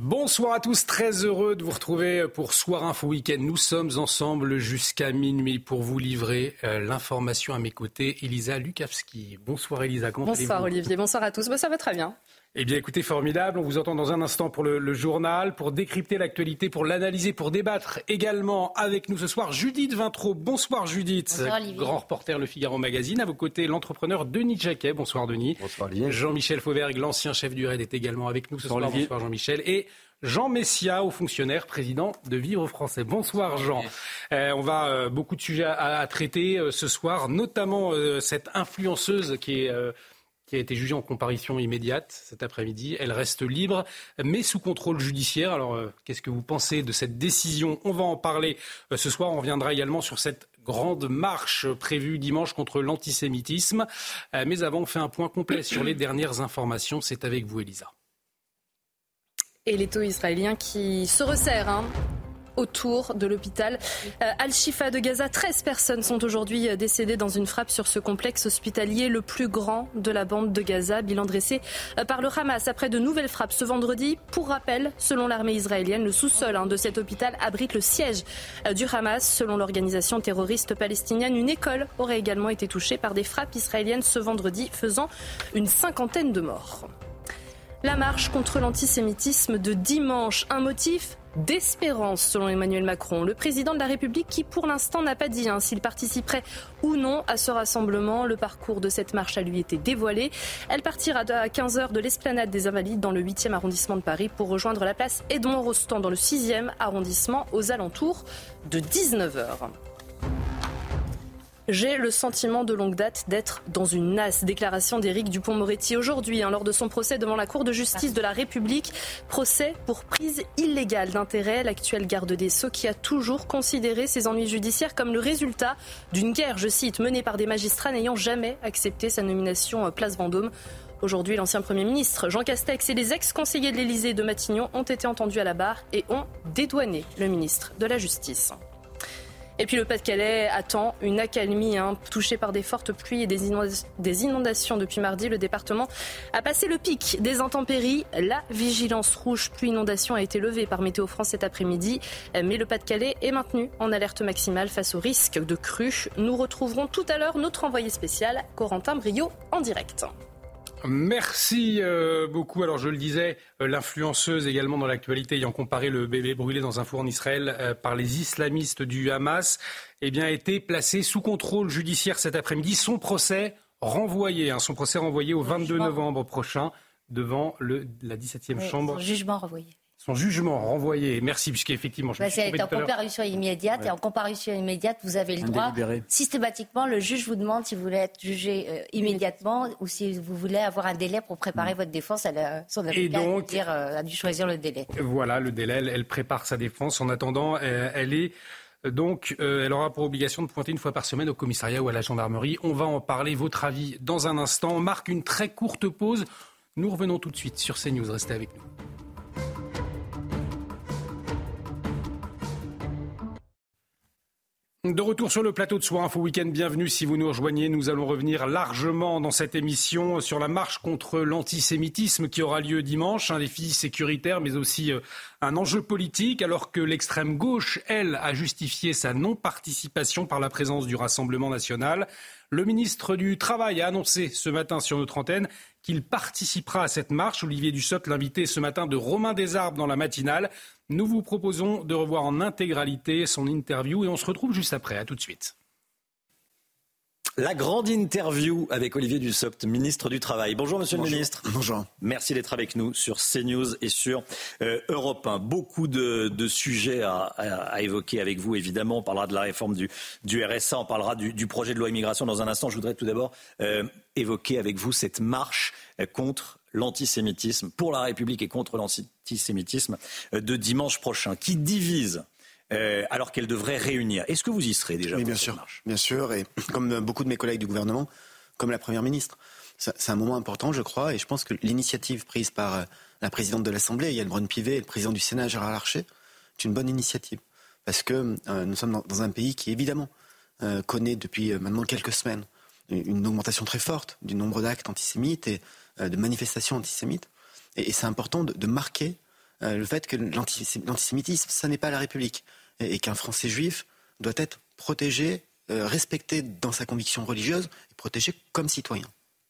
Bonsoir à tous, très heureux de vous retrouver pour Soir Info Week-end. Nous sommes ensemble jusqu'à minuit pour vous livrer euh, l'information à mes côtés. Elisa Lukavski. Bonsoir Elisa, comment Bonsoir Olivier, bonsoir à tous. Bah, ça va très bien. Eh bien, écoutez, formidable. On vous entend dans un instant pour le, journal, pour décrypter l'actualité, pour l'analyser, pour débattre également avec nous ce soir. Judith Vintraud. Bonsoir, Judith. Bonsoir, Grand reporter Le Figaro Magazine. À vos côtés, l'entrepreneur Denis Jacquet. Bonsoir, Denis. Bonsoir, Olivier. Jean-Michel Fauvergue, l'ancien chef du RAID, est également avec nous ce soir. Bonsoir, Jean-Michel. Et Jean Messia, haut fonctionnaire, président de Vivre Français. Bonsoir Jean. Euh, on va euh, beaucoup de sujets à, traiter euh, ce soir, notamment cette influenceuse qui est qui a été jugée en comparution immédiate cet après-midi. Elle reste libre, mais sous contrôle judiciaire. Alors, euh, qu'est-ce que vous pensez de cette décision? On va en parler euh, ce soir. On reviendra également sur cette grande marche prévue dimanche contre l'antisémitisme. Euh, mais avant, on fait un point complet sur les dernières informations. C'est avec vous, Elisa. Et les taux israéliens qui se resserrent. Hein autour de l'hôpital euh, Al-Shifa de Gaza. 13 personnes sont aujourd'hui euh, décédées dans une frappe sur ce complexe hospitalier, le plus grand de la bande de Gaza. Bilan dressé euh, par le Hamas après de nouvelles frappes ce vendredi. Pour rappel, selon l'armée israélienne, le sous-sol hein, de cet hôpital abrite le siège du Hamas. Selon l'organisation terroriste palestinienne, une école aurait également été touchée par des frappes israéliennes ce vendredi, faisant une cinquantaine de morts. La marche contre l'antisémitisme de dimanche, un motif d'espérance selon Emmanuel Macron. Le président de la République qui pour l'instant n'a pas dit hein, s'il participerait ou non à ce rassemblement. Le parcours de cette marche a lui été dévoilé. Elle partira à 15h de l'esplanade des Invalides dans le 8e arrondissement de Paris pour rejoindre la place Edmond Rostand dans le 6e arrondissement aux alentours de 19h. J'ai le sentiment de longue date d'être dans une nasse. Déclaration d'Éric Dupont-Moretti aujourd'hui, hein, lors de son procès devant la Cour de justice de la République. Procès pour prise illégale d'intérêt. L'actuel garde des Sceaux qui a toujours considéré ses ennuis judiciaires comme le résultat d'une guerre, je cite, menée par des magistrats n'ayant jamais accepté sa nomination à Place Vendôme. Aujourd'hui, l'ancien Premier ministre Jean Castex et les ex-conseillers de l'Élysée de Matignon ont été entendus à la barre et ont dédouané le ministre de la Justice. Et puis le Pas-de-Calais attend une accalmie hein, touchée par des fortes pluies et des, inondations depuis mardi. Le département a passé le pic des intempéries. La vigilance rouge pluie inondation a été levée par Météo France cet après-midi. Mais le Pas-de-Calais est maintenu en alerte maximale face au risque de crue. Nous retrouverons tout à l'heure notre envoyé spécial, Corentin Brio, en direct. Merci euh, beaucoup. Alors je le disais, euh, l'influenceuse également dans l'actualité ayant comparé le bébé brûlé dans un four en Israël euh, par les islamistes du Hamas, eh bien, a été placée sous contrôle judiciaire cet après-midi. Son procès renvoyé, hein, son procès renvoyé au 22 novembre prochain devant le, la 17e chambre. Son jugement renvoyé son jugement renvoyé. Merci, puisqu'effectivement, je bah, C'est en comparution immédiate, et en comparution immédiate, vous avez le droit. Systématiquement, le juge vous demande si vous voulez être jugé euh, immédiatement ou si vous voulez avoir un délai pour préparer mm. votre défense. Elle a, son et donc, euh, a, dû choisir le délai. Voilà, le délai, elle, prépare sa défense. En attendant, euh, elle est. Donc, elle aura pour obligation de pointer une fois par semaine au commissariat ou à la gendarmerie. On va en parler. Votre avis dans un instant. On marque une très courte pause. Nous revenons tout de suite sur CNews. Restez avec nous. De retour sur le plateau de Soir Info Week-end, bienvenue si vous nous rejoignez. Nous allons revenir largement dans cette émission sur la marche contre l'antisémitisme qui aura lieu dimanche, un défi sécuritaire mais aussi euh, un enjeu politique, alors que l'extrême gauche, elle, a justifié sa non-participation par la présence du Rassemblement national. Le ministre du Travail a annoncé ce matin sur notre antenne qu'il participera à cette marche. Olivier Dussopt, l'invité ce matin de Romain Desarbes dans la matinale. Nous vous proposons de revoir en intégralité son interview et on se retrouve juste après. À tout de suite. La grande interview avec Olivier Dussopt, ministre du Travail. Bonjour Monsieur le ministre. Bonjour. Merci d'être avec nous sur CNews et sur euh, Europe 1. Beaucoup de, sujets à, évoquer avec vous, évidemment. On parlera de la réforme du, du RSA, on parlera du, projet de loi immigration dans un instant. Je voudrais tout d'abord euh, évoquer avec vous cette marche euh, contre l'antisémitisme, pour la République et contre l'antisémitisme de dimanche prochain, qui divise euh, alors qu'elle devrait réunir. Est-ce que vous y serez déjà bien sûr, bien sûr, et comme beaucoup de mes collègues du gouvernement, comme la première ministre, c'est un moment important, je crois, et je pense que l'initiative prise par euh, la présidente de l'Assemblée, Yann Braun-Pivet, et le président du Sénat, Gérard Larcher, est une bonne initiative, parce que euh, nous sommes dans, un pays qui évidemment connaît depuis maintenant quelques semaines une augmentation très forte du nombre d'actes antisémites et de manifestations antisémites, et, c'est important de, marquer le fait que l'antisémitisme, ça n'est pas la République. Et, qu'un Français juif doit être protégé, respecté dans sa conviction religieuse et protégé comme citoyen.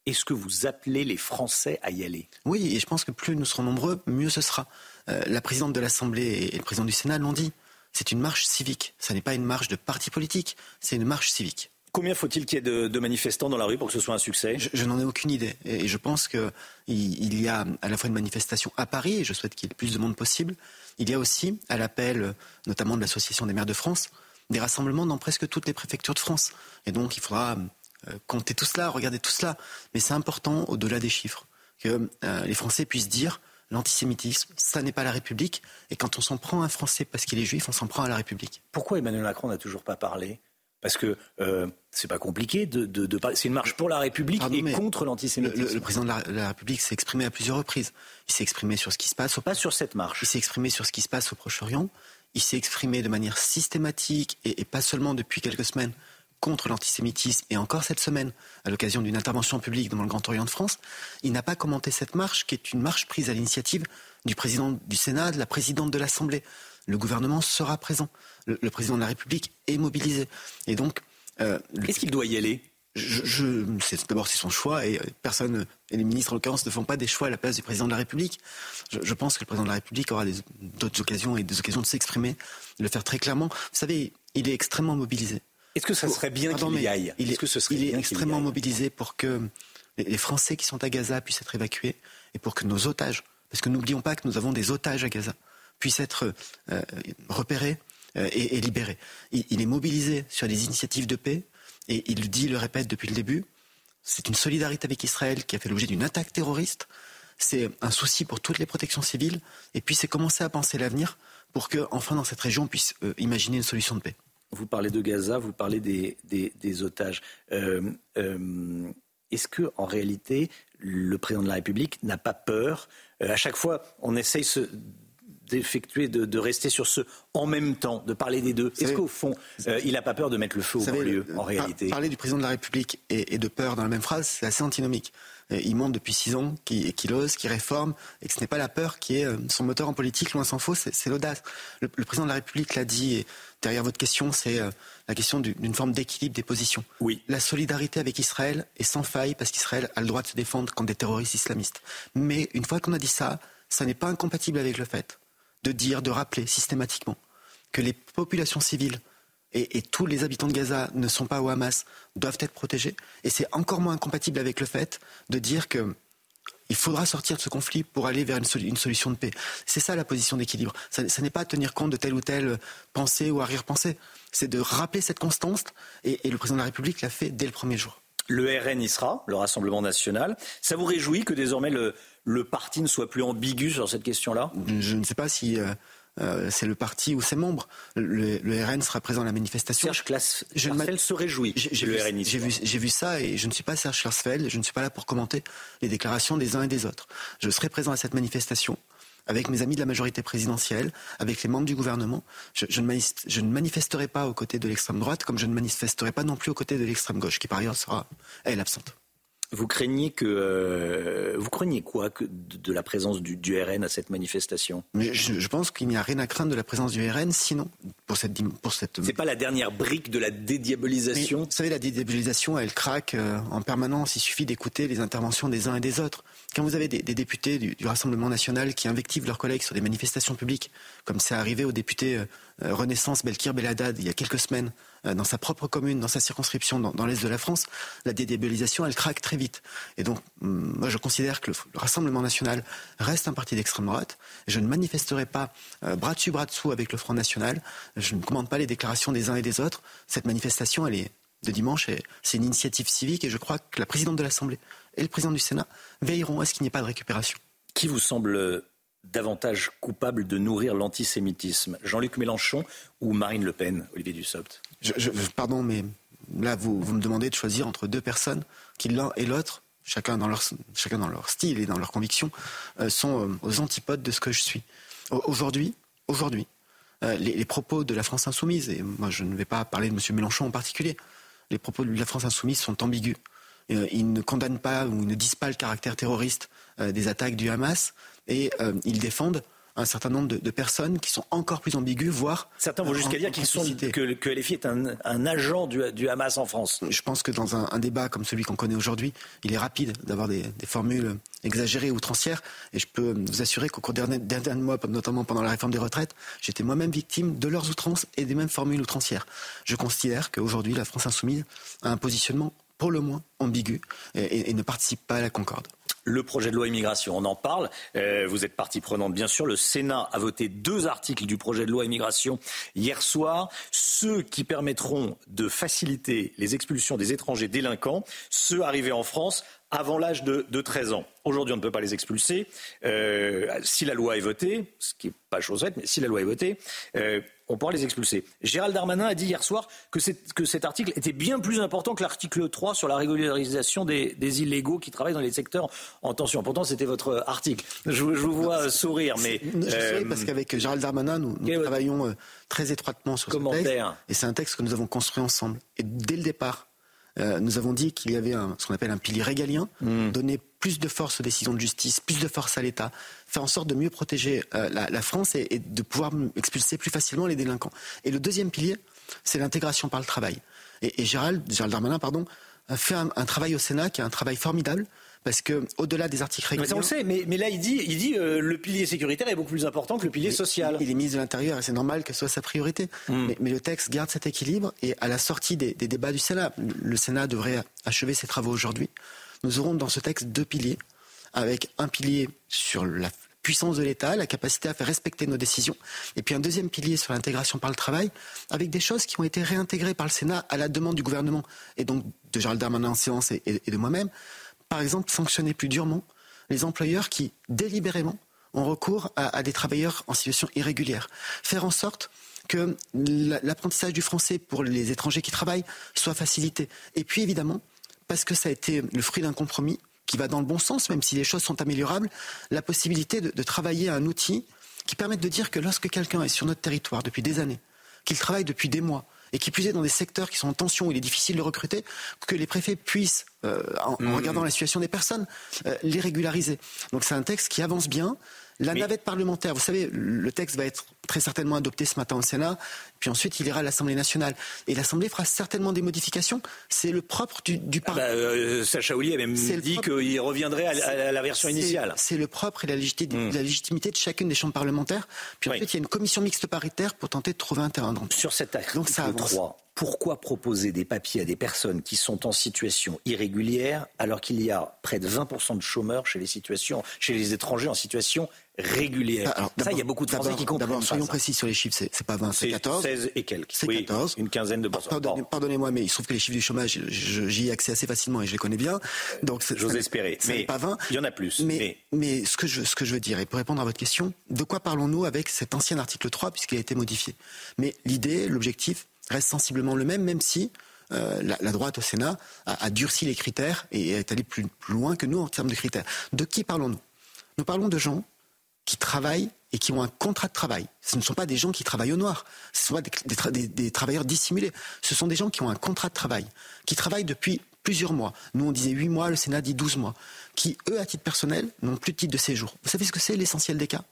Est-ce que vous appelez les Français à y aller? Oui, et je pense que plus nous serons nombreux, mieux ce sera. la présidente de l'Assemblée et le président du Sénat l'ont dit. C'est une marche civique. Ce n'est pas une marche de parti politique, c'est une marche civique. Combien faut-il qu'il y ait de, manifestants dans la rue pour que ce soit un succès? Je, n'en ai aucune idée. Et je pense qu'il il y a à la fois une manifestation à Paris, et je souhaite qu'il y ait le plus de monde possible. Il y a aussi, à l'appel notamment de l'Association des maires de France, des rassemblements dans presque toutes les préfectures de France. Et donc il faudra euh, compter tout cela, regarder tout cela. Mais c'est important, au-delà des chiffres, que euh, les Français puissent dire l'antisémitisme, ça n'est pas la République. Et quand on s'en prend à un Français parce qu'il est juif, on s'en prend à la République. Pourquoi Emmanuel Macron n'a toujours pas parlé? Parce que euh, c'est pas compliqué de, de, C'est une marche pour la République et contre l'antisémitisme. Le, président de la, République s'est exprimé à plusieurs reprises. Il s'est exprimé sur ce qui se passe. Au, pas sur cette marche. Il s'est exprimé sur ce qui se passe au Proche-Orient. Il s'est exprimé de manière systématique et, pas seulement depuis quelques semaines contre l'antisémitisme et encore cette semaine à l'occasion d'une intervention publique dans le Grand Orient de France. Il n'a pas commenté cette marche qui est une marche prise à l'initiative du président du Sénat, de la présidente de l'Assemblée. Le gouvernement sera présent le, président de la République est mobilisé. Et donc, euh, est-ce qu'il doit y aller? Je, D'abord, c'est son choix et euh, personne, et les ministres en l'occurrence, ne font pas des choix à la place du président de la République. Je, pense que le président de la République aura d'autres occasions et des occasions de s'exprimer, de le faire très clairement. Vous savez, il est extrêmement mobilisé. Est-ce que ça serait bien qu'il y aille? Il est, que ce serait il est extrêmement mobilisé pour que les Français qui sont à Gaza puissent être évacués et pour que nos otages, parce que n'oublions pas que nous avons des otages à Gaza, puissent être euh, repérés, euh, est, libéré. Il, est mobilisé sur des initiatives de paix et il le dit, le répète depuis le début. C'est une solidarité avec Israël qui a fait l'objet d'une attaque terroriste. C'est un souci pour toutes les protections civiles. Et puis c'est commencer à penser l'avenir pour que, enfin, dans cette région, on puisse euh, imaginer une solution de paix. Vous parlez de Gaza, vous parlez des, des, otages. Euh, est-ce que, en réalité, le président de la République n'a pas peur? À chaque fois, on essaye ce, d'effectuer, de, rester sur ce en même temps, de parler des deux Est-ce qu'au fond, euh, il n'a pas peur de mettre le feu au banlieue, en réalité? Parler du président de la République et, de peur dans la même phrase, c'est assez antinomique. Euh, il montre depuis six ans qu'il ose, qu'il réforme, et que ce n'est pas la peur qui est euh, son moteur en politique, loin s'en faut, c'est l'audace. Le, président de la République l'a dit, et derrière votre question, c'est la question d'une forme d'équilibre des positions. Oui. La solidarité avec Israël est sans faille parce qu'Israël a le droit de se défendre contre des terroristes islamistes. Mais une fois qu'on a dit ça, ça n'est pas incompatible avec le fait de dire, de rappeler systématiquement que les populations civiles et, tous les habitants de Gaza ne sont pas au Hamas, doivent être protégés. Et c'est encore moins incompatible avec le fait de dire que il faudra sortir de ce conflit pour aller vers une, solution de paix. C'est ça la position d'équilibre. Ce n'est pas tenir compte de telle ou telle pensée ou arrière-pensée. C'est de rappeler cette constance et, le président de la République l'a fait dès le premier jour. Le RN y sera, le Rassemblement national. Ça vous réjouit que désormais le, le parti ne soit plus ambigu sur cette question-là Je ne sais pas si euh, euh, c'est le parti ou ses membres. Le, RN sera présent à la manifestation. Serge Klarsfeld se réjouit. J'ai vu, vu, ça et je ne suis pas Serge Klarsfeld. Je ne suis pas là pour commenter les déclarations des uns et des autres. Je serai présent à cette manifestation avec mes amis de la majorité présidentielle, avec les membres du gouvernement. Je, ne, je ne, manifesterai pas aux côtés de l'extrême droite, comme je ne manifesterai pas non plus aux côtés de l'extrême gauche, qui par ailleurs sera, elle, absente. Vous craignez que euh, vous craignez quoi que de, la présence du, RN à cette manifestation? Je, pense qu'il n'y a rien à craindre de la présence du RN, sinon pour cette pour cette. C'est pas la dernière brique de la dédiabolisation? vous savez, la dédiabolisation, elle craque euh, en permanence. Il suffit d'écouter les interventions des uns et des autres. Quand vous avez des, députés du, Rassemblement national qui invectivent leurs collègues sur des manifestations publiques, comme c'est arrivé au député euh, Renaissance Belkir Beladad il y a quelques semaines euh, dans sa propre commune, dans sa circonscription, dans, l'est de la France, la dédébilisation, elle craque très vite. Et donc, hum, moi, je considère que le, Rassemblement national reste un parti d'extrême droite. Je ne manifesterai pas euh, bras dessus, bras dessous avec le Front national. Je ne commande pas les déclarations des uns et des autres. Cette manifestation, elle est de dimanche, c'est une initiative civique et je crois que la présidente de l'Assemblée et le président du Sénat veilleront à ce qu'il n'y ait pas de récupération. Qui vous semble davantage coupable de nourrir l'antisémitisme Jean-Luc Mélenchon ou Marine Le Pen, Olivier Dussopt Pardon, mais là, vous, me demandez de choisir entre deux personnes qui, l'un et l'autre, chacun dans, leur, chacun dans leur style et dans leurs convictions, euh, sont euh, aux antipodes de ce que je suis. Aujourd'hui, aujourd'hui, euh, les, propos de la France insoumise, et moi je ne vais pas parler de M. Mélenchon en particulier, les propos de la France insoumise sont ambigus. ils ne condamnent pas ou ne disent pas le caractère terroriste des attaques du Hamas et ils défendent un certain nombre de, personnes qui sont encore plus ambiguës, voire. Certains vont jusqu'à dire qu'ils sont, que, que LFI est un, agent du, Hamas en France. Je pense que dans un, débat comme celui qu'on connaît aujourd'hui, il est rapide d'avoir des, formules exagérées, outrancières. Et je peux vous assurer qu'au cours des derniers mois, notamment pendant la réforme des retraites, j'étais moi-même victime de leurs outrances et des mêmes formules outrancières. Je considère qu'aujourd'hui, la France insoumise a un positionnement pour le moins ambigu et ne participe pas à la concorde. Le projet de loi immigration, on en parle. Euh, vous êtes partie prenante, bien sûr. Le Sénat a voté deux articles du projet de loi immigration hier soir, ceux qui permettront de faciliter les expulsions des étrangers délinquants, ceux arrivés en France avant l'âge de, 13 ans. Aujourd'hui, on ne peut pas les expulser. Euh, si la loi est votée, ce qui n'est pas chose faite, mais si la loi est votée, euh, on pourra les expulser. Gérald Darmanin a dit hier soir que, que cet article était bien plus important que l'article 3 sur la régularisation des, illégaux qui travaillent dans les secteurs en tension. Pourtant, c'était votre article. Je, vous vois sourire, mais... Je euh, parce qu'avec Gérald Darmanin, nous, travaillons très étroitement sur ce texte. Et c'est un texte que nous avons construit ensemble. Et dès le départ, euh, nous avons dit qu'il y avait ce qu'on appelle un pilier régalien, hmm. donner plus de force aux décisions de justice, plus de force à l'État, faire en sorte de mieux protéger euh, la, France et, de pouvoir expulser plus facilement les délinquants. Et le deuxième pilier, c'est l'intégration par le travail. Et, Gérald, Gérald Darmanin, pardon, a fait un, un travail au Sénat qui est un travail formidable parce que au-delà des articles régaliens, mais ça on le sait, mais, là il dit, il dit euh, le pilier sécuritaire est beaucoup plus important que le pilier social. Il, est ministre de l'Intérieur et c'est normal que ce soit sa priorité. Hmm. Mais, le texte garde cet équilibre et à la sortie des, débats du Sénat, le Sénat devrait achever ses travaux aujourd'hui. Nous aurons dans ce texte deux piliers, avec un pilier sur la puissance de l'État, la capacité à faire respecter nos décisions, et puis un deuxième pilier sur l'intégration par le travail, avec des choses qui ont été réintégrées par le Sénat à la demande du gouvernement, et donc de Gérald Darmanin en séance et de moi-même, par exemple, sanctionner plus durement les employeurs qui, délibérément, ont recours à, des travailleurs en situation irrégulière. Faire en sorte que l'apprentissage du français pour les étrangers qui travaillent soit facilité. Et puis, évidemment, parce que ça a été le fruit d'un compromis qui va dans le bon sens, même si les choses sont améliorables, la possibilité de, de travailler à un outil qui permette de dire que lorsque quelqu'un est sur notre territoire depuis des années, qu'il travaille depuis des mois, et qui plus est dans des secteurs qui sont en tension où il est difficile de recruter, que les préfets puissent, euh, en, mmh. regardant la situation des personnes, euh, les régulariser. Donc c'est un texte qui avance bien. La navette parlementaire, vous savez, le texte va être très certainement adopté ce matin au Sénat, puis ensuite il ira à l'Assemblée nationale. Et l'Assemblée fera certainement des modifications. C'est le propre du, du Parlement. Ah bah, euh, Sacha Oulier a même dit qu'il reviendrait à, la version initiale. C'est le propre et la légitimité, hmm. la légitimité, de chacune des chambres parlementaires. Puis ensuite, il y a une commission mixte paritaire pour tenter de trouver un terrain d'entente. Sur cet acte Donc, ça 3, pourquoi proposer des papiers à des personnes qui sont en situation irrégulière alors qu'il y a près de 20% de chômeurs chez les, situations, chez les étrangers en situation régulière alors, Ça, il y a beaucoup de Français qui comprennent D'abord, soyons précis sur les chiffres, c'est pas 20, c'est 14. 16 et quelques. C'est 14. Une quinzaine de pourcents. Pardonnez-moi, mais il se trouve que les chiffres du chômage, j'y ai accès assez facilement et je les connais bien. Donc, j'ose espérer. Mais pas 20. Il y en a plus. Mais, mais... ce, que je, ce que je veux dire, et pour répondre à votre question, de quoi parlons-nous avec cet ancien article 3 puisqu'il a été modifié? Mais l'idée, l'objectif, reste sensiblement le même, même si euh, la, droite au Sénat a, durci les critères et est allée plus, loin que nous en termes de critères. De qui parlons-nous? Nous parlons de gens qui travaillent et qui ont un contrat de travail. Ce ne sont pas des gens qui travaillent au noir, ce ne sont pas des, travailleurs dissimulés. Ce sont des gens qui ont un contrat de travail, qui travaillent depuis plusieurs mois. Nous, on disait 8 mois, le Sénat dit 12 mois, qui, eux, à titre personnel, n'ont plus de titre de séjour. Vous savez ce que c'est l'essentiel des cas?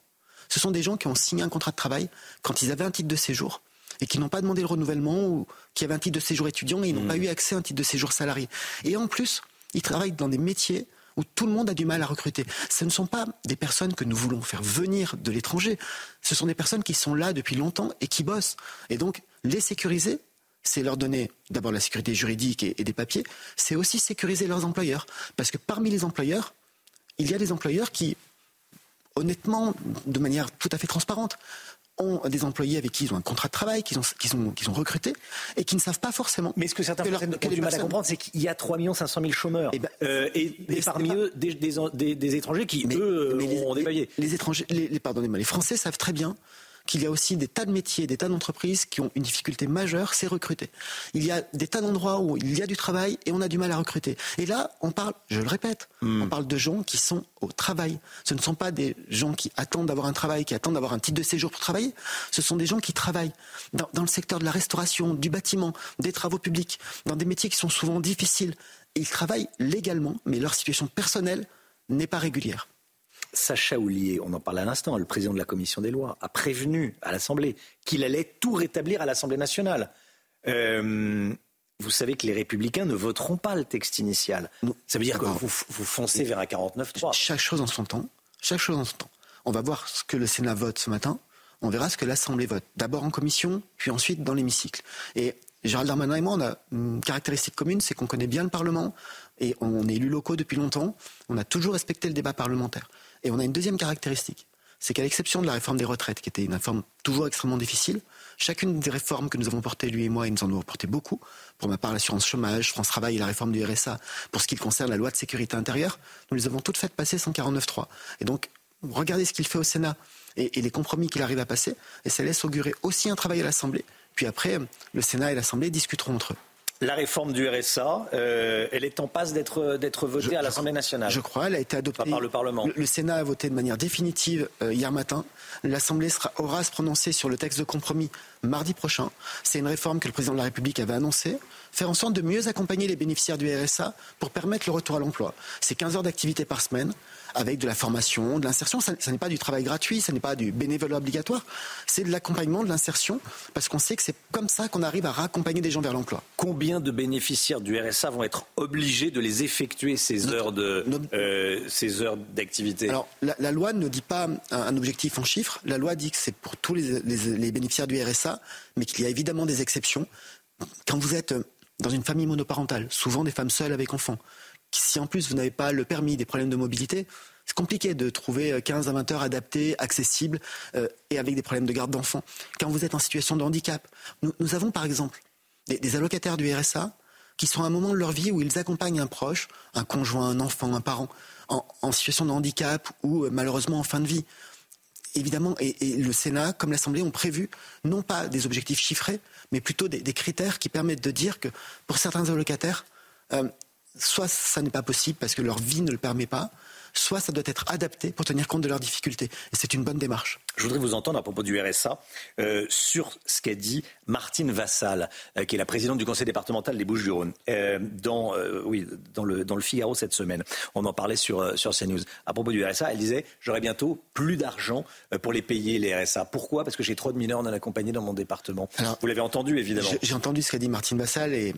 Ce sont des gens qui ont signé un contrat de travail quand ils avaient un titre de séjour et qui n'ont pas demandé le renouvellement ou qui avaient un titre de séjour étudiant et ils n'ont mmh. pas eu accès à un titre de séjour salarié. Et en plus, ils travaillent dans des métiers où tout le monde a du mal à recruter. Ce ne sont pas des personnes que nous voulons faire venir de l'étranger. Ce sont des personnes qui sont là depuis longtemps et qui bossent. Et donc, les sécuriser, c'est leur donner d'abord la sécurité juridique et, des papiers, c'est aussi sécuriser leurs employeurs. Parce que parmi les employeurs, il y a des employeurs qui, honnêtement, de manière tout à fait transparente, ont des employés avec qui ils ont un contrat de travail, qu'ils ont, ont, ont recrutés, et qui ne savent pas forcément. Mais ce que certains Français ont du mal à comprendre, c'est qu'il y a 3 500 000 chômeurs. Et, eh ben, euh, et, parmi eux, des, des, des, étrangers qui, eux, mais ont les, Les, étrangers, les, pardonnez-moi, les Français savent très bien qu'il y a aussi des tas de métiers, des tas d'entreprises qui ont une difficulté majeure, c'est recruter. Il y a des tas d'endroits où il y a du travail et on a du mal à recruter. Et là, on parle, je le répète, hmm. on parle de gens qui sont au travail. Ce ne sont pas des gens qui attendent d'avoir un travail, qui attendent d'avoir un titre de séjour pour travailler. Ce sont des gens qui travaillent dans, dans le secteur de la restauration, du bâtiment, des travaux publics, dans des métiers qui sont souvent difficiles. ils travaillent légalement, mais leur situation personnelle n'est pas régulière. Sacha Oulier, on en parle à l'instant, le président de la commission des lois, a prévenu à l'Assemblée qu'il allait tout rétablir à l'Assemblée nationale. Euh, vous savez que les républicains ne voteront pas le texte initial. Ça veut dire que vous, vous foncez vers un 49-3. Chaque chose en son temps. Chaque chose en son temps. On va voir ce que le Sénat vote ce matin. On verra ce que l'Assemblée vote. D'abord en commission, puis ensuite dans l'hémicycle. Et Gérald Darmanin et moi, on a une caractéristique commune, c'est qu'on connaît bien le Parlement et on est élus locaux depuis longtemps. On a toujours respecté le débat parlementaire. Et on a une deuxième caractéristique, c'est qu'à l'exception de la réforme des retraites, qui était une réforme toujours extrêmement difficile, chacune des réformes que nous avons portées, lui et moi, et nous en avons porté beaucoup, pour ma part l'assurance chômage, France Travail et la réforme du RSA, pour ce qui concerne la loi de sécurité intérieure, nous les avons toutes faites passer 149.3. Et donc, regardez ce qu'il fait au Sénat et, et les compromis qu'il arrive à passer, et ça laisse augurer aussi un travail à l'Assemblée. Puis après, le Sénat et l'Assemblée discuteront entre eux. La réforme du RSA, euh, elle est en passe d'être d'être votée à l'Assemblée nationale. Je crois, elle a été adoptée par le Parlement. Le, Sénat a voté de manière définitive euh, hier matin. L'Assemblée aura à se prononcer sur le texte de compromis mardi prochain. C'est une réforme que le président de la République avait annoncée. Faire en sorte de mieux accompagner les bénéficiaires du RSA pour permettre le retour à l'emploi. C'est 15 heures d'activité par semaine avec de la formation, de l'insertion. Ça, n'est pas du travail gratuit, ce n'est pas du bénévolat obligatoire, c'est de l'accompagnement, de l'insertion, parce qu'on sait que c'est comme ça qu'on arrive à raccompagner des gens vers l'emploi. Combien de bénéficiaires du RSA vont être obligés de les effectuer ces heures de euh, ces heures d'activité? Alors la, loi ne dit pas un, objectif en chiffres. La loi dit que c'est pour tous les, les bénéficiaires du RSA, mais qu'il y a évidemment des exceptions. Quand vous êtes dans une famille monoparentale, souvent des femmes seules avec enfants, si en plus vous n'avez pas le permis, des problèmes de mobilité, c'est compliqué de trouver 15 à 20 heures adaptées, accessibles euh, et avec des problèmes de garde d'enfants. Quand vous êtes en situation de handicap, nous, avons par exemple des, allocataires du RSA qui sont à un moment de leur vie où ils accompagnent un proche, un conjoint, un enfant, un parent, en, situation de handicap ou euh, malheureusement en fin de vie. Évidemment, et, le Sénat, comme l'Assemblée, ont prévu non pas des objectifs chiffrés, mais plutôt des, critères qui permettent de dire que pour certains allocataires, euh, soit ça n'est pas possible parce que leur vie ne le permet pas, soit ça doit être adapté pour tenir compte de leurs difficultés. Et c'est une bonne démarche. Je voudrais vous entendre à propos du RSA euh, sur ce qu'a dit Martine Vassal, euh, qui est la présidente du conseil départemental des Bouches-du-Rhône, euh, dans, oui, dans, le, dans le Figaro cette semaine. On en parlait sur, sur CNews. À propos du RSA, elle disait J'aurai bientôt plus d'argent pour les payer, les RSA. Pourquoi? Parce que j'ai trop de mineurs non accompagnés dans mon département. vous l'avez entendu, évidemment. J'ai entendu ce qu'a dit Martine Vassal. Et,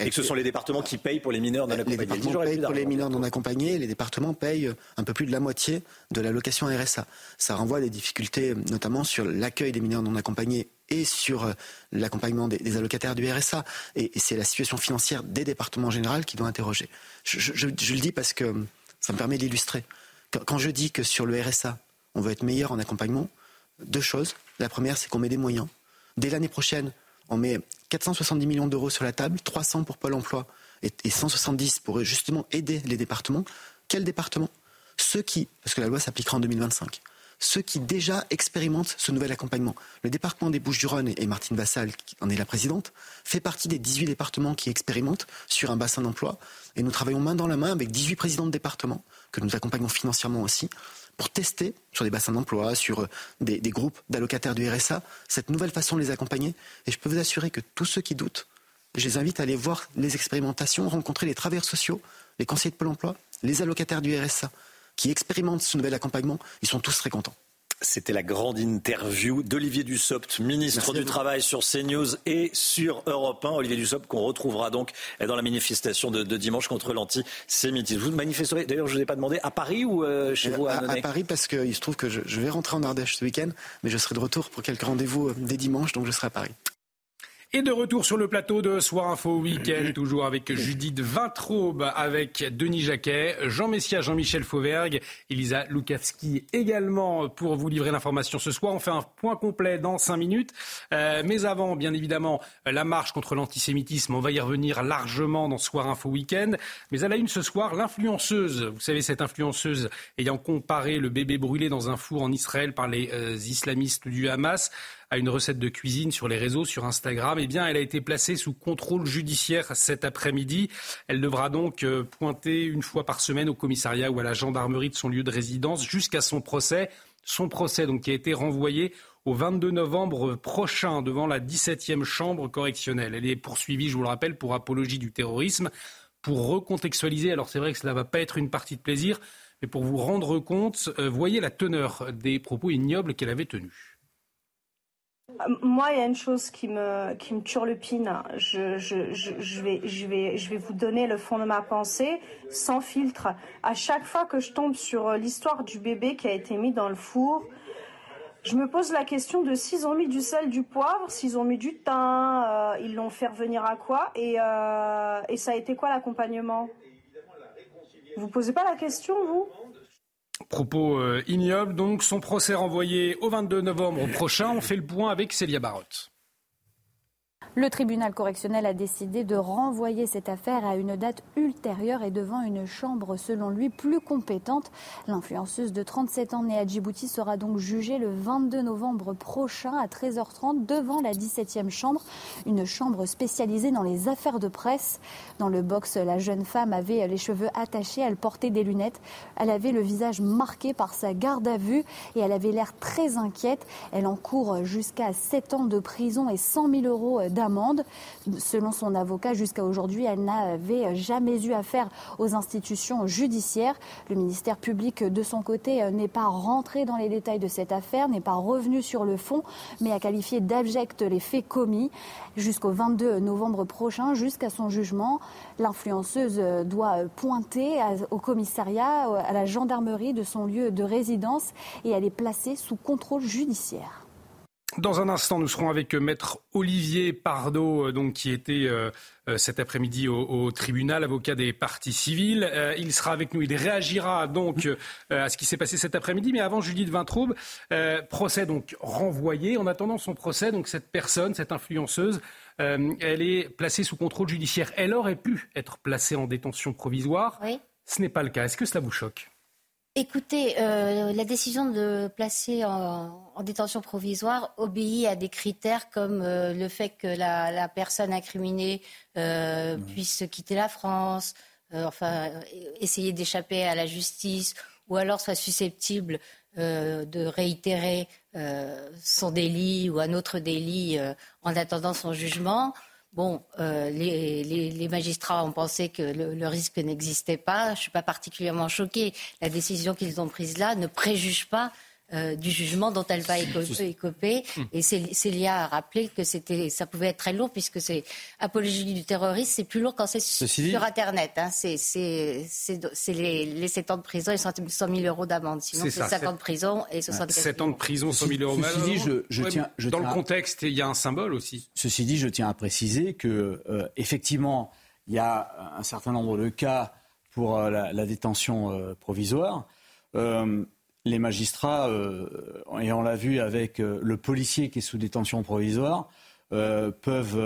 et que ce sont les départements qui payent pour les mineurs non accompagnés. Les départements payent pour les mineurs non accompagnés. Les départements payent un peu plus de la moitié de la location RSA. Ça renvoie à des difficultés notamment sur l'accueil des mineurs non accompagnés et sur euh, l'accompagnement des, allocataires du RSA. Et, c'est la situation financière des départements en général qui doit interroger. Je, le dis parce que ça me permet d'illustrer. Quand, je dis que sur le RSA, on veut être meilleur en accompagnement, deux choses. La première, c'est qu'on met des moyens. Dès l'année prochaine, on met 470 millions d'euros sur la table, 300 pour Pôle emploi et, et 170 pour justement aider les départements. Quel département? Ceux qui, parce que la loi s'appliquera en 2025, ceux qui déjà expérimentent ce nouvel accompagnement. Le département des Bouches-du-Rhône, et Martine Vassal, qui en est la présidente, fait partie des 18 départements qui expérimentent sur un bassin d'emploi. Et nous travaillons main dans la main avec 18 présidents de départements, que nous accompagnons financièrement aussi, pour tester sur des bassins d'emploi, sur euh, des, des groupes d'allocataires du RSA, cette nouvelle façon de les accompagner. Et je peux vous assurer que tous ceux qui doutent, je les invite à aller voir les expérimentations, rencontrer les travailleurs sociaux, les conseillers de Pôle emploi, les allocataires du RSA qui expérimentent ce nouvel accompagnement, ils sont tous très contents. C'était la grande interview d'Olivier Dussopt, ministre du Travail sur CNews et sur Europe 1. Olivier Dussopt qu'on retrouvera donc dans la manifestation de, dimanche contre l'antisémitisme. Vous manifesterez, d'ailleurs je ne vous ai pas demandé, à Paris ou euh, chez vous à, à, Paris parce qu'il se trouve que je, je, vais rentrer en Ardèche ce week-end, mais je serai de retour pour quelques rendez-vous euh, dès dimanche, donc je serai à Paris. Et de retour sur le plateau de Soir Info Week-end, toujours avec Judith Vintraube, avec Denis Jacquet, Jean Messia, Jean-Michel Fauvergue, Elisa Lukavski également pour vous livrer l'information ce soir. On fait un point complet dans cinq minutes. Euh, mais avant, bien évidemment, la marche contre l'antisémitisme, on va y revenir largement dans Soir Info Week-end. Mais à la une ce soir, l'influenceuse, vous savez, cette influenceuse ayant comparé le bébé brûlé dans un four en Israël par les euh, islamistes du Hamas, à une recette de cuisine sur les réseaux, sur Instagram, eh bien, elle a été placée sous contrôle judiciaire cet après-midi. Elle devra donc euh, pointer une fois par semaine au commissariat ou à la gendarmerie de son lieu de résidence jusqu'à son procès. Son procès, donc, qui a été renvoyé au 22 novembre prochain devant la 17e chambre correctionnelle. Elle est poursuivie, je vous le rappelle, pour apologie du terrorisme. Pour recontextualiser, alors c'est vrai que cela ne va pas être une partie de plaisir, Mais pour vous rendre compte, voyez la teneur des propos ignobles qu'elle avait tenus. Moi, il y a une chose qui me, qui me turlupine. Je, je, je, je, vais, je, vais, je vais vous donner le fond de ma pensée, sans filtre. À chaque fois que je tombe sur l'histoire du bébé qui a été mis dans le four, je me pose la question de s'ils ont mis du sel, du poivre, s'ils ont mis du thym, euh, ils l'ont fait revenir à quoi et, euh, et ça a été quoi l'accompagnement? Vous posez pas la question, vous? Propos euh, ignobles, donc son procès renvoyé au 22 novembre prochain. On fait le point avec Célia Barotte. Le tribunal correctionnel a décidé de renvoyer cette affaire à une date ultérieure et devant une chambre, selon lui, plus compétente. L'influenceuse de 37 ans née à Djibouti sera donc jugée le 22 novembre prochain à 13h30 devant la 17e chambre, une chambre spécialisée dans les affaires de presse. Dans le box, la jeune femme avait les cheveux attachés, elle portait des lunettes, elle avait le visage marqué par sa garde à vue et elle avait l'air très inquiète. Elle encourt jusqu'à 7 ans de prison et 100 000 euros d'amende amende. Selon son avocat, jusqu'à aujourd'hui, elle n'avait jamais eu affaire aux institutions judiciaires. Le ministère public, de son côté, n'est pas rentré dans les détails de cette affaire, n'est pas revenu sur le fond, mais a qualifié d'abject les faits commis. Jusqu'au 22 novembre prochain, jusqu'à son jugement, l'influenceuse doit pointer au commissariat, à la gendarmerie de son lieu de résidence et elle est placée sous contrôle judiciaire. Dans un instant, nous serons avec Maître Olivier Pardo, euh, donc, qui était euh, euh, cet après-midi au, tribunal, avocat des partis civils. il sera avec nous, il réagira donc à ce qui s'est passé cet après-midi. Mais avant, Judith Vintraube, procès donc renvoyé. En attendant son procès, donc cette personne, cette influenceuse, elle est placée sous contrôle judiciaire. Elle aurait pu être placée en détention provisoire. Oui. Ce n'est pas le cas. Est-ce que cela vous choque? Écoutez, euh, la décision de placer en, détention provisoire obéit à des critères comme euh, le fait que la, personne incriminée euh, puisse quitter la France, enfin essayer d'échapper à la justice, ou alors soit susceptible de réitérer son délit ou un autre délit en attendant son jugement. Bon, euh, les, magistrats ont pensé que le, risque n'existait pas. Je ne suis pas particulièrement choquée. La décision qu'ils ont prise là ne préjuge pas euh, du jugement dont elle va écoper. Hmm. Et Célia a rappelé que c'était, ça pouvait être très lourd puisque c'est apologie du terrorisme, c'est plus lourd quand c'est sur Internet. Hein. C'est, les, les 7 ans de prison et 100 000 euros d'amende. Sinon, c'est 5 ans de prison et 74 7 ans de prison, 100 000 euros Ceci dit, je, je tiens, je Dans le contexte, il y a un symbole aussi. Ceci dit, je tiens à préciser que, euh, effectivement, il y a un certain nombre de cas pour euh, la, la, détention provisoire les magistrats, euh, et on l'a vu avec euh, le policier qui est sous détention provisoire, euh, peuvent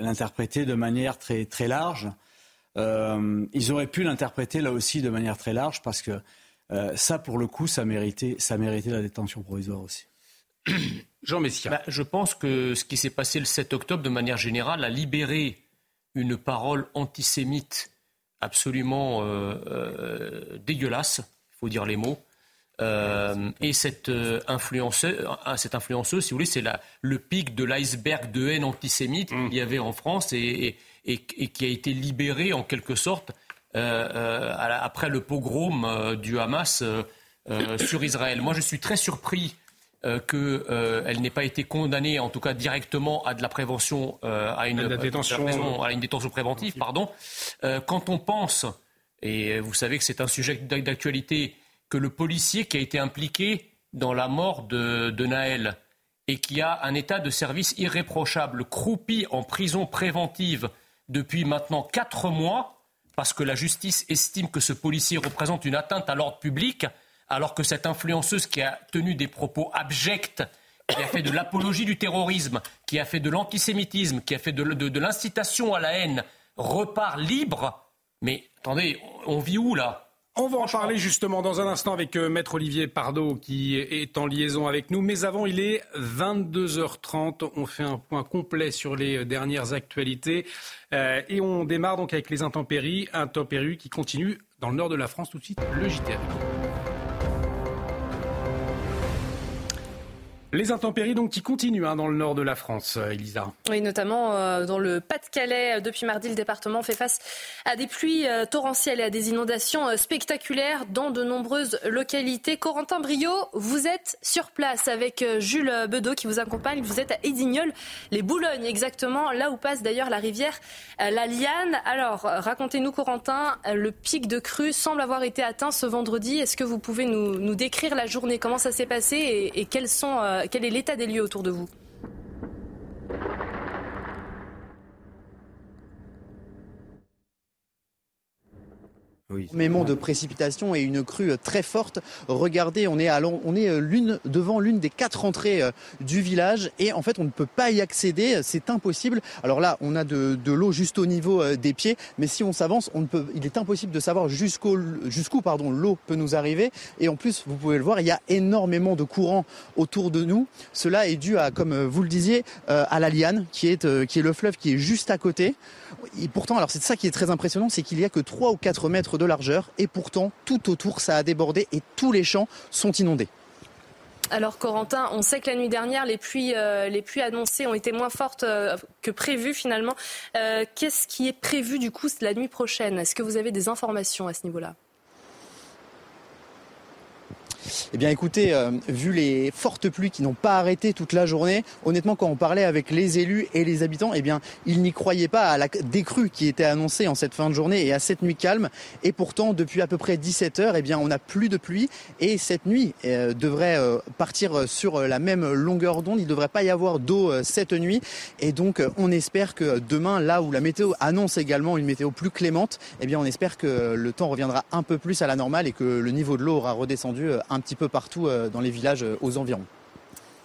l'interpréter de manière très, très large. ils auraient pu l'interpréter là aussi de manière très large parce que ça, pour le coup, ça méritait, ça méritait la détention provisoire aussi. Jean Messia. Bah, je pense que ce qui s'est passé le 7 octobre, de manière générale, a libéré une parole antisémite absolument dégueulasse, il faut dire les mots, euh, et cette, euh, influenceuse, euh, cette influenceuse, si vous voulez, c'est le pic de l'iceberg de haine antisémite mmh. qu'il y avait en France et, et, qui a été libéré en quelque sorte après le pogrom du Hamas sur Israël. Moi, je suis très surpris qu'elle n'ait pas été condamnée, en tout cas directement, à de la prévention, à, une, détention, à une détention préventive. Pardon. quand on pense, et vous savez que c'est un sujet d'actualité, que le policier qui a été impliqué dans la mort de, Naël et qui a un état de service irréprochable, croupi en prison préventive depuis maintenant quatre mois, parce que la justice estime que ce policier représente une atteinte à l'ordre public, alors que cette influenceuse qui a tenu des propos abjects, qui a fait de l'apologie du terrorisme, qui a fait de l'antisémitisme, qui a fait de l'incitation à la haine, repart libre. Mais attendez, on vit où là? On va en parler justement dans un instant avec euh, Maître Olivier Pardo qui est en liaison avec nous. Mais avant, il est 22h30. On fait un point complet sur les euh, dernières actualités. Euh, et on démarre donc avec les intempéries. Intempéries qui continuent dans le nord de la France. Tout de suite, le JTR. Les intempéries donc qui continuent hein, dans le nord de la France, euh, Elisa. Oui, notamment euh, dans le Pas-de-Calais. Depuis mardi, le département fait face à des pluies euh, torrentielles et à des inondations spectaculaires dans de nombreuses localités. Corentin Brio, vous êtes sur place avec Jules Bedeau qui vous accompagne. Vous êtes à Edignol, les Boulognes exactement, là où passe d'ailleurs la rivière La Liane. Alors, racontez-nous Corentin, le pic de crue semble avoir été atteint ce vendredi. Est-ce que vous pouvez nous, décrire la journée? Comment ça s'est passé et, et quels sont quel est l'état des lieux autour de vous? Oui. de précipitations et une crue très forte. Regardez, on est, à, on est euh, l'une, devant l'une des quatre entrées euh, du village et en fait on ne peut pas y accéder, c'est impossible. Alors là, on a de, l'eau juste au niveau euh, des pieds, mais si on s'avance, on ne peut, il est impossible de savoir jusqu'où, jusqu'où pardon, l'eau peut nous arriver. Et en plus, vous pouvez le voir, il y a énormément de courant autour de nous. Cela est dû à, comme vous le disiez, à la Liane, qui est, qui est le fleuve qui est juste à côté. Et pourtant, alors c'est ça qui est très impressionnant, c'est qu'il y a que 3 ou 4 mètres de largeur et pourtant tout autour ça a débordé et tous les champs sont inondés. Alors Corentin, on sait que la nuit dernière, les pluies, euh, les pluies annoncées ont été moins fortes euh, que prévues finalement. Euh, qu'est-ce qui est prévu du coup la nuit prochaine? Est-ce que vous avez des informations à ce niveau-là? Eh bien écoutez, euh, vu les fortes pluies qui n'ont pas arrêté toute la journée, honnêtement quand on parlait avec les élus et les habitants, eh bien ils n'y croyaient pas à la décrue qui était annoncée en cette fin de journée et à cette nuit calme. Et pourtant, depuis à peu près 17 heures, eh bien on n'a plus de pluie et cette nuit euh, devrait euh, partir sur la même longueur d'onde. Il ne devrait pas y avoir d'eau cette nuit et donc on espère que demain, là où la météo annonce également une météo plus clémente, eh bien on espère que le temps reviendra un peu plus à la normale et que le niveau de l'eau aura redescendu un petit peu partout euh, dans les villages euh, aux environs.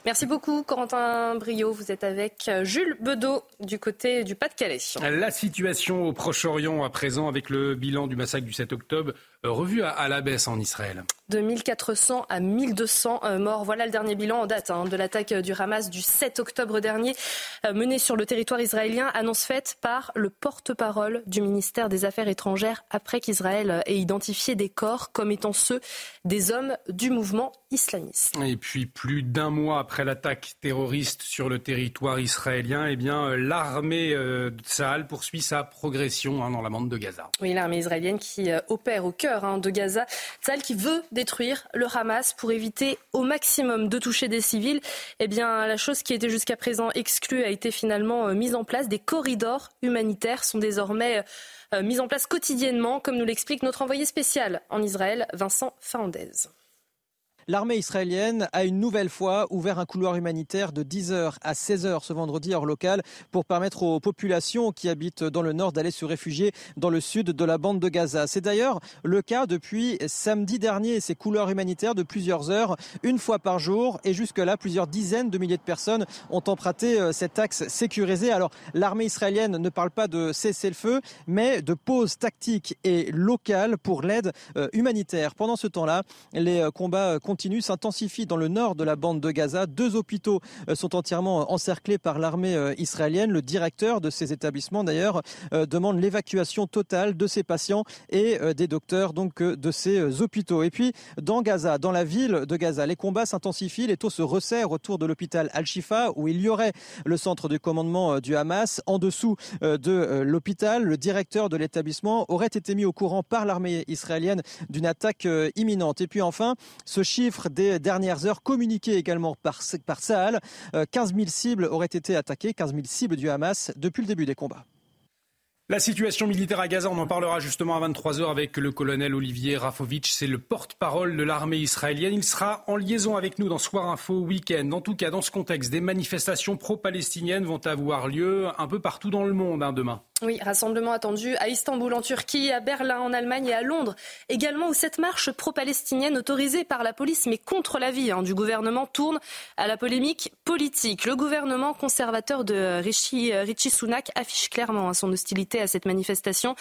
Merci beaucoup, Corentin Brio. Vous êtes avec euh, Jules Bedeau du côté du Pas-de-Calais. La situation au Proche-Orient à présent avec le bilan du massacre du 7 octobre revu à, la baisse en Israël. De 1400 à 1200 euh, morts. Voilà le dernier bilan en date hein, de l'attaque du Hamas du 7 octobre dernier, euh, menée sur le territoire israélien. Annonce faite par le porte-parole du ministère des Affaires étrangères après qu'Israël ait identifié des corps comme étant ceux des hommes du mouvement islamiste. Et puis plus d'un mois après l'attaque terroriste sur le territoire israélien, eh bien l'armée euh, de Sahel poursuit sa progression hein, dans la bande de Gaza. Oui, l'armée israélienne qui opère au cœur Hein, de Gaza, qui veut détruire le Hamas pour éviter au maximum de toucher des civils. Eh bien, la chose qui était jusqu'à présent exclue a été finalement euh, mise en place. Des corridors humanitaires sont désormais euh, mis en place quotidiennement, comme nous l'explique notre envoyé spécial en Israël, Vincent Fernandez. L'armée israélienne a une nouvelle fois ouvert un couloir humanitaire de 10h à 16h ce vendredi heure locale pour permettre aux populations qui habitent dans le nord d'aller se réfugier dans le sud de la bande de Gaza. C'est d'ailleurs le cas depuis samedi dernier. Ces couloirs humanitaires de plusieurs heures, une fois par jour et jusque-là plusieurs dizaines de milliers de personnes ont emprunté euh, cet axe sécurisé. Alors l'armée israélienne ne parle pas de cessez-le-feu mais de pause tactique et locale pour l'aide euh, humanitaire. Pendant ce temps-là, les euh, combats continuent continue s'intensifie dans le nord de la bande de Gaza. Deux hôpitaux euh, sont entièrement encerclés par l'armée euh, israélienne. Le directeur de ces établissements, d'ailleurs, euh, demande l'évacuation totale de ces patients et des docteurs donc de ces hôpitaux. Et puis, dans Gaza, dans la ville de Gaza, les combats s'intensifient. Les taux se resserrent autour de l'hôpital Al-Shifa, où il y aurait le centre de commandement du Hamas. En dessous de l'hôpital, le directeur de l'établissement aurait été mis au courant par l'armée israélienne d'une attaque imminente. Et puis enfin, ce chiffre des dernières heures communiqué également par, par Sahel. 15 euh, 000 cibles auraient été attaquées, 15 000 cibles du Hamas depuis le début des combats. La situation militaire à Gaza, on en parlera justement à 23h avec le colonel Olivier Rafovitch. C'est le porte-parole de l'armée israélienne. Il sera en liaison avec nous dans Soir Info Week-end. En tout cas, dans ce contexte, des manifestations pro-palestiniennes vont avoir lieu un peu partout dans le monde hein, demain. Oui, rassemblement attendu à Istanbul en Turquie, à Berlin en Allemagne et à Londres. Également où cette marche pro-palestinienne autorisée par la police mais contre l'avis hein, du gouvernement tourne à la polémique politique. Le gouvernement conservateur de Richie, euh, Richie Sunak affiche clairement hein, son hostilité à cette manifestation.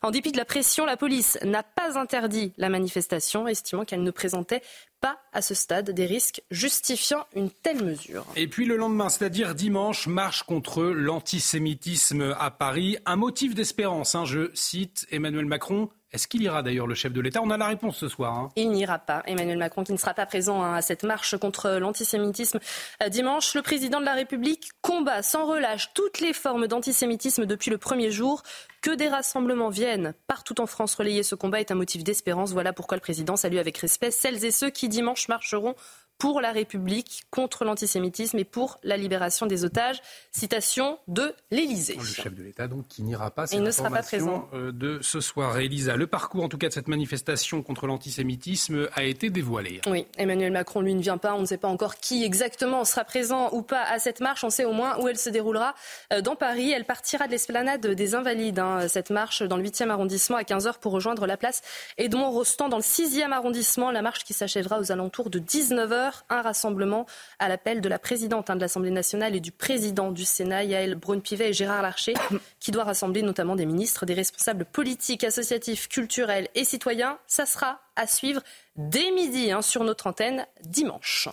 En dépit de la pression, la police n'a pas interdit la manifestation, estimant qu'elle ne présentait pas à ce stade des risques justifiant une telle mesure. Et puis le lendemain, c'est-à-dire dimanche, marche contre l'antisémitisme à Paris. Un motif d'espérance, hein, je cite Emmanuel Macron Est-ce qu'il ira d'ailleurs le chef de l'État? On a la réponse ce soir. Hein. Il n'ira pas. Emmanuel Macron qui ne sera pas présent hein, à cette marche contre l'antisémitisme euh, dimanche. Le président de la République combat sans relâche toutes les formes d'antisémitisme depuis le premier jour. Que des rassemblements viennent partout en France relayer ce combat est un motif d'espérance. Voilà pourquoi le président salue avec respect celles et ceux qui dimanche marcheront pour la République, contre l'antisémitisme et pour la libération des otages. Citation de l'Élysée. Le chef de l'État, donc, qui n'ira pas. Il ne sera pas présent. Euh, de ce soir. Elisa, le parcours, en tout cas, de cette manifestation contre l'antisémitisme a été dévoilé. Oui, Emmanuel Macron, lui, ne vient pas. On ne sait pas encore qui exactement sera présent ou pas à cette marche. On sait au moins où elle se déroulera euh, dans Paris. Elle partira de l'esplanade des Invalides, hein, cette marche dans le 8e arrondissement à 15h pour rejoindre la place Edmond Rostand dans le 6e arrondissement. La marche qui s'achèvera aux alentours de 19h un rassemblement à l'appel de la présidente hein, de l'Assemblée nationale et du président du Sénat, Yael Braun-Pivet et Gérard Larcher, qui doit rassembler notamment des ministres, des responsables politiques, associatifs, culturels et citoyens. Ça sera à suivre dès midi hein, sur notre antenne dimanche.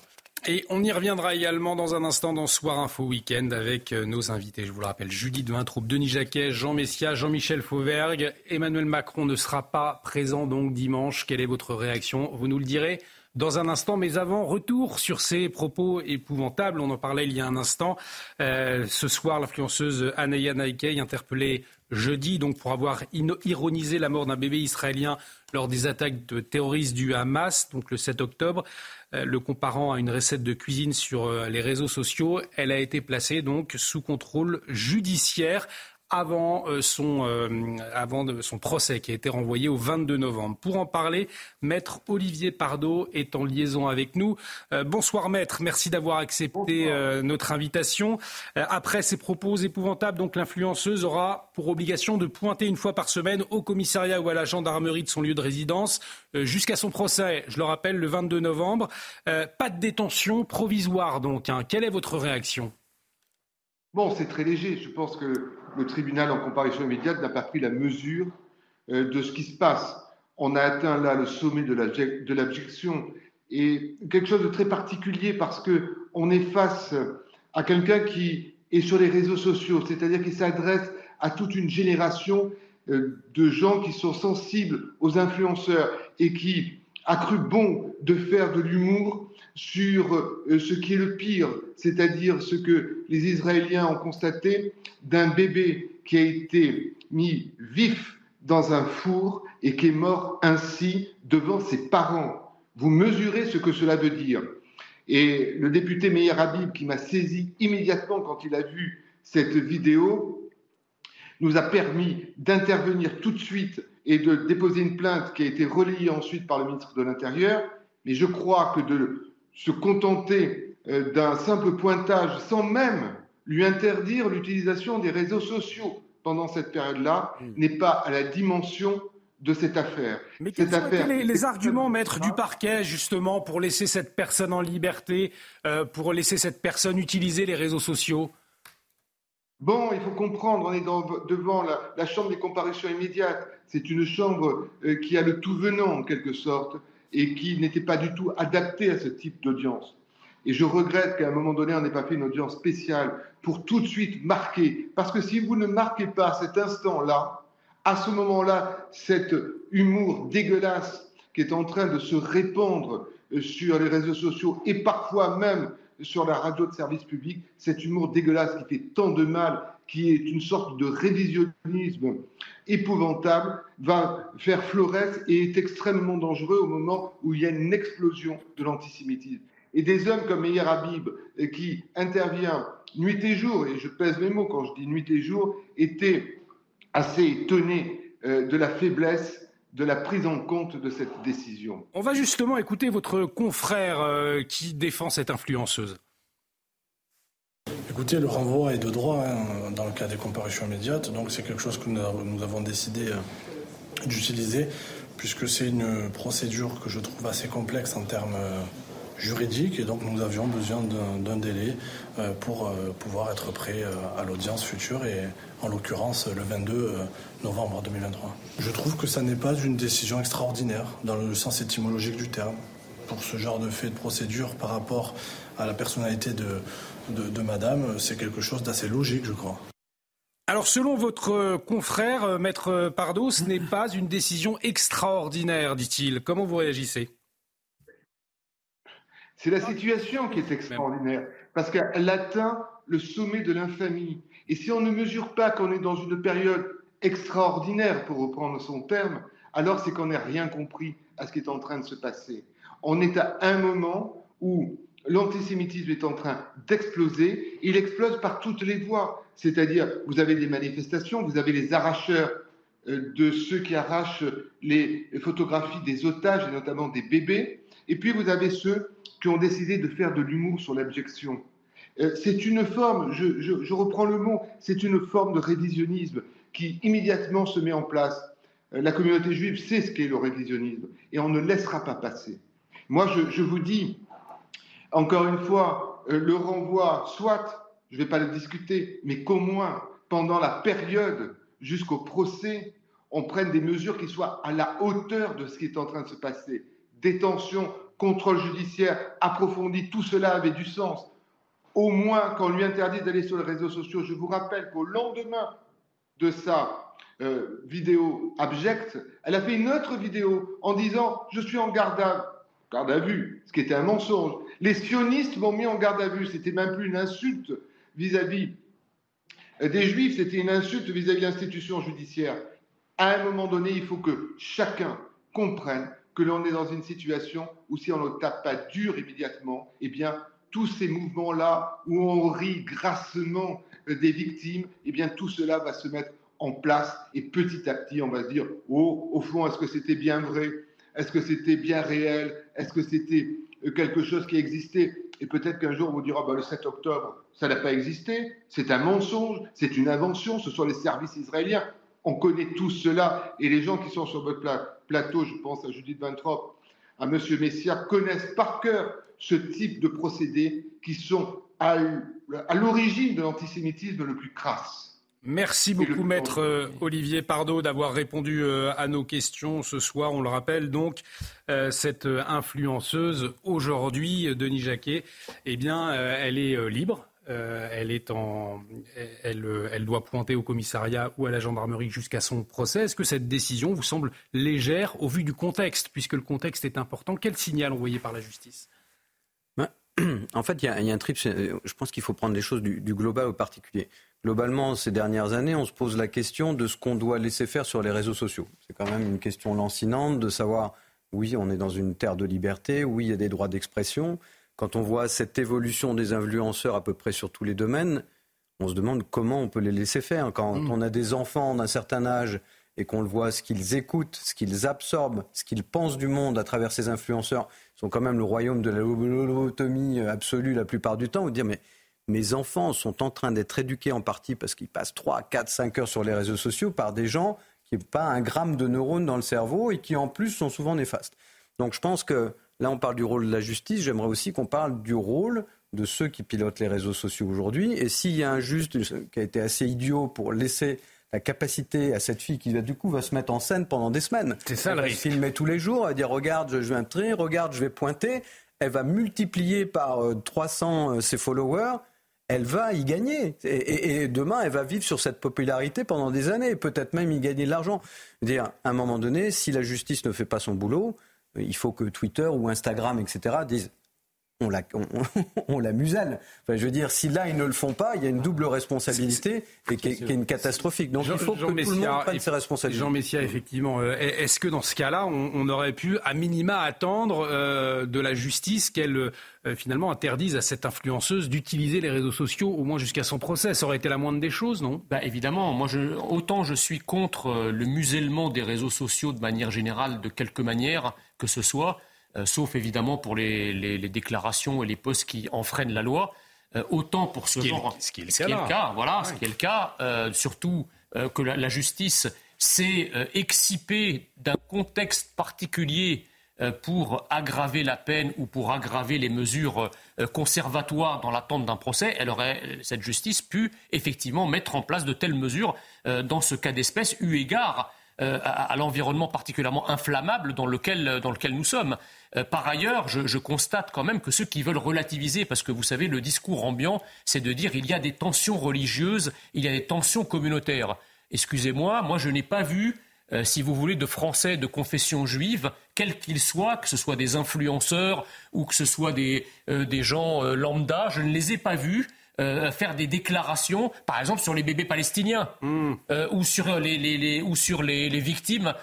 Et on y reviendra également dans un instant dans Soir Info Week-end avec euh, nos invités. Je vous le rappelle, Judith Vintraube, Denis Jacquet, Jean Messia, Jean-Michel Fauvergue. Emmanuel Macron ne sera pas présent donc dimanche. Quelle est votre réaction? Vous nous le direz dans un instant. Mais avant, retour sur ces propos épouvantables. On en parlait il y a un instant. Euh, ce soir, l'influenceuse Anaya Naikei, interpellée jeudi donc pour avoir ironisé la mort d'un bébé israélien lors des attaques terroristes du Hamas, donc le 7 octobre, euh, le comparant à une recette de cuisine sur euh, les réseaux sociaux. Elle a été placée donc sous contrôle judiciaire avant, euh, son, euh, avant de son procès qui a été renvoyé au 22 novembre. Pour en parler, maître Olivier Pardo est en liaison avec nous. Euh, bonsoir maître, merci d'avoir accepté notre invitation. après ces propos épouvantables, donc l'influenceuse aura pour obligation de pointer une fois par semaine au commissariat ou à la gendarmerie de son lieu de résidence jusqu'à son procès, je le rappelle, le 22 novembre. pas de détention provisoire donc. Hein. Quelle est votre réaction? Bon, c'est très léger. Je pense que le tribunal, en comparution immédiate, n'a pas pris la mesure euh, de ce qui se passe. On a atteint là le sommet de l'abjection et quelque chose de très particulier parce que on est face à quelqu'un qui est sur les réseaux sociaux, c'est-à-dire qui s'adresse à toute une génération euh, de gens qui sont sensibles aux influenceurs et qui a cru bon de faire de l'humour sur euh, ce qui est le pire, c'est-à-dire ce que les Israéliens ont constaté d'un bébé qui a été mis vif dans un four et qui est mort ainsi devant ses parents. Vous mesurez ce que cela veut dire. Et le député Meir Habib, qui m'a saisi immédiatement quand il a vu cette vidéo, nous a permis d'intervenir tout de suite et de déposer une plainte qui a été relayée ensuite par le ministre de l'Intérieur. Mais je crois que de se contenter euh, d'un simple pointage sans même lui interdire l'utilisation des réseaux sociaux pendant cette période-là hmm. n'est pas à la dimension de cette affaire. Mais quels sont les, arguments, maître du parquet, justement, pour laisser cette personne en liberté, euh, pour laisser cette personne utiliser les réseaux sociaux? Bon, il faut comprendre, on est devant la, chambre des comparutions immédiates. C'est une chambre euh, qui a le tout venant, en quelque sorte et qui n'était pas du tout adapté à ce type d'audience. Et je regrette qu'à un moment donné, on n'ait pas fait une audience spéciale pour tout de suite marquer. Parce que si vous ne marquez pas cet instant-là, à ce moment-là, cet humour dégueulasse qui est en train de se répandre euh, sur les réseaux sociaux et parfois même sur la radio de service public, cet humour dégueulasse qui fait tant de mal, qui est une sorte de révisionnisme épouvantable, va faire florès et est extrêmement dangereux au moment où il y a une explosion de l'antisémitisme. Et des hommes comme Meir Habib, euh, qui intervient nuit et jour, et je pèse mes mots quand je dis nuit et jour, étaient assez étonnés euh, de la faiblesse de la prise en compte de cette décision. On va justement écouter votre confrère euh, qui défend cette influenceuse. Écoutez, le renvoi est de droit hein, dans le cas des comparutions immédiates, donc c'est quelque chose que nous avons décidé euh, d'utiliser, puisque c'est une procédure que je trouve assez complexe en termes euh, juridiques, et donc nous avions besoin d'un délai pour pouvoir être prêt à l'audience future, et en l'occurrence le 22 novembre 2023. Je trouve que ça n'est pas une décision extraordinaire dans le sens étymologique du terme pour ce genre de fait de procédure par rapport à la personnalité de, de, madame, c'est quelque chose d'assez logique, je crois. Alors, selon votre confrère, Maître Pardo, ce n'est pas une décision extraordinaire, dit-il. Comment vous réagissez? C'est la situation qui est extraordinaire, parce qu'elle atteint le sommet de l'infamie. Et si on ne mesure pas qu'on est dans une période extraordinaire, pour reprendre son terme, alors c'est qu'on n'a rien compris à ce qui est en train de se passer. On est à un moment où l'antisémitisme est en train d'exploser. Il explose par toutes les voies. C'est-à-dire, vous avez des manifestations, vous avez les arracheurs euh, de ceux qui arrachent les photographies des otages, et notamment des bébés. Et puis, vous avez ceux qui ont décidé de faire de l'humour sur l'abjection. Euh, c'est une forme, je, reprends le mot, c'est une forme de révisionnisme qui immédiatement se met en place. Euh, la communauté juive sait ce qu'est le révisionnisme et on ne laissera pas passer. Moi, je, vous dis, encore une fois, le renvoi, soit je ne vais pas le discuter, mais qu'au moins, pendant la période jusqu'au procès, on prenne des mesures qui soient à la hauteur de ce qui est en train de se passer. Détention, contrôle judiciaire approfondi, tout cela avait du sens. Au moins, qu'on lui interdit d'aller sur les réseaux sociaux, je vous rappelle qu'au lendemain de sa euh, vidéo abjecte, elle a fait une autre vidéo en disant Je suis en garde à, vue, ce qui était un mensonge. Les sionistes m'ont mis en garde à vue, c'était même plus une insulte, vis-à-vis des juifs, c'était une insulte vis-à-vis de l'institution judiciaire. À un moment donné, il faut que chacun comprenne que l'on est dans une situation où si on ne tape pas dur immédiatement, eh bien, tous ces mouvements-là où on rit grassement des victimes, eh bien, tout cela va se mettre en place et petit à petit, on va se dire, oh, au fond, est-ce que c'était bien vrai? Est-ce que c'était bien réel? Est-ce que c'était quelque chose qui existait et peut-être qu'un jour on vous dira bah, le 7 octobre, ça n'a pas existé, c'est un mensonge, c'est une invention, ce sont les services israéliens. On connaît tout cela et les gens qui sont sur votre plateau, je pense à Judith Ventrop, à M. Messia, connaissent par cœur ce type de procédés qui sont à l'origine de l'antisémitisme le plus crasse. Merci beaucoup, maître euh, Olivier Pardo, d'avoir répondu euh, à nos questions ce soir. On le rappelle donc, euh, cette influenceuse aujourd'hui, Denis Jacquet, eh bien, elle est libre. En, elle, doit pointer au commissariat ou à la gendarmerie jusqu'à son procès. Est-ce que cette décision vous semble légère au vu du contexte, puisque le contexte est important? Quel signal envoyé par la justice? Ben, En fait, il y, a un trip. Je pense qu'il faut prendre les choses du global au particulier globalement, ces dernières années, on se pose la question de ce qu'on doit laisser faire sur les réseaux sociaux. C'est quand même une question lancinante de savoir, oui, on est dans une terre de liberté, oui, il y a des droits d'expression. Quand on voit cette évolution des influenceurs à peu près sur tous les domaines, on se demande comment on peut les laisser faire. Quand mm. on a des enfants d'un certain âge et qu'on le voit, ce qu'ils écoutent, ce qu'ils absorbent, ce qu'ils pensent du monde à travers ces influenceurs, sont quand même le royaume de la lobotomie absolue la plupart du temps. Vous dire, mais mes enfants sont en train d'être éduqués en partie parce qu'ils passent 3, 4, 5 heures sur les réseaux sociaux par des gens qui n'ont pas un gramme de neurones dans le cerveau et qui en plus sont souvent néfastes. Donc je pense que là on parle du rôle de la justice, j'aimerais aussi qu'on parle du rôle de ceux qui pilotent les réseaux sociaux aujourd'hui. Et s'il y a un juste qui a été assez idiot pour laisser la capacité à cette fille qui du coup va se mettre en scène pendant des semaines. C'est ça le risque. filmer tous les jours, elle va dire regarde, je vais un regarde, je vais pointer. Elle va multiplier par 300 euh, euh, ses followers elle va y gagner. Et, demain, elle va vivre sur cette popularité pendant des années, peut-être même y gagner de l'argent. Dire, à un moment donné, si la justice ne fait pas son boulot, il faut que Twitter ou Instagram, etc., disent on la, on, la muselle. Enfin, je veux dire, si là, ils ne le font pas, il y a une double responsabilité et qui est, une catastrophique. Donc il faut que tout le monde prenne ses responsabilités. Jean Messia, effectivement. Euh, est-ce que dans ce cas-là, on, aurait pu, à minima, attendre euh, de la justice qu'elle euh, finalement interdise à cette influenceuse d'utiliser les réseaux sociaux, au moins jusqu'à son procès? Ça aurait été la moindre des choses, non? Bah, Évidemment. Moi, je, autant je suis contre le musellement des réseaux sociaux de manière générale, de quelque manière que ce soit. Euh, sauf évidemment pour les, déclarations et les postes qui enfreignent la loi. Euh, autant pour ce, genre, ce qui est le, cas, voilà, ce qui est le cas, euh, surtout que la, justice s'est excipée d'un contexte particulier pour aggraver la peine ou pour aggraver les mesures conservatoires dans l'attente d'un procès, elle aurait, cette justice, pu effectivement mettre en place de telles mesures dans ce cas d'espèce, eu égard à, l'environnement particulièrement inflammable dans lequel, dans lequel nous sommes. Par ailleurs, je, constate quand même que ceux qui veulent relativiser, parce que vous savez, le discours ambiant, c'est de dire il y a des tensions religieuses, il y a des tensions communautaires. Excusez-moi, moi je n'ai pas vu euh, si vous voulez, de Français de confession juive, quels qu'ils soient, que ce soit des influenceurs ou que ce soit des, euh, gens euh, lambda, je ne les ai pas vus faire des déclarations, par exemple sur les bébés palestiniens hmm. ou sur les, ou sur les, victimes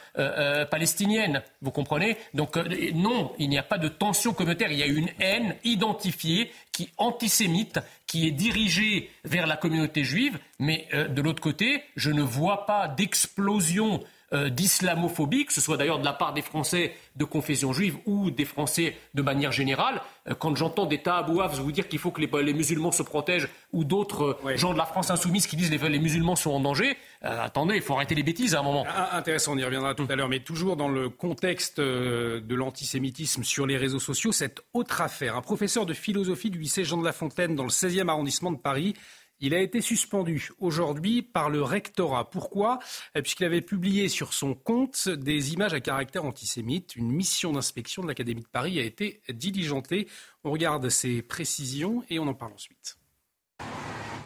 palestiniennes. Vous comprenez? Donc non, il n'y a pas de tension communautaire. Il y a une haine identifiée qui antisémite, qui est dirigée vers la communauté juive. Mais de l'autre côté, je ne vois pas d'explosion euh, d'islamophobie, que ce soit d'ailleurs de la part des Français de confession juive ou des Français de manière générale. Euh, quand j'entends des tabouaves vous dire qu'il faut que les, musulmans se protègent ou d'autres euh, gens de la France insoumise qui disent que les, musulmans sont en danger, attendez, il faut arrêter les bêtises à un moment. Ah, intéressant, on y reviendra tout à l'heure, mais toujours dans le contexte de l'antisémitisme sur les réseaux sociaux, cette autre affaire. Un professeur de philosophie du lycée Jean de La Fontaine dans le 16e arrondissement de Paris il a été suspendu aujourd'hui par le rectorat. Pourquoi? Euh, Puisqu'il avait publié sur son compte des images à caractère antisémite. Une mission d'inspection de l'Académie de Paris a été diligentée. On regarde ces précisions et on en parle ensuite.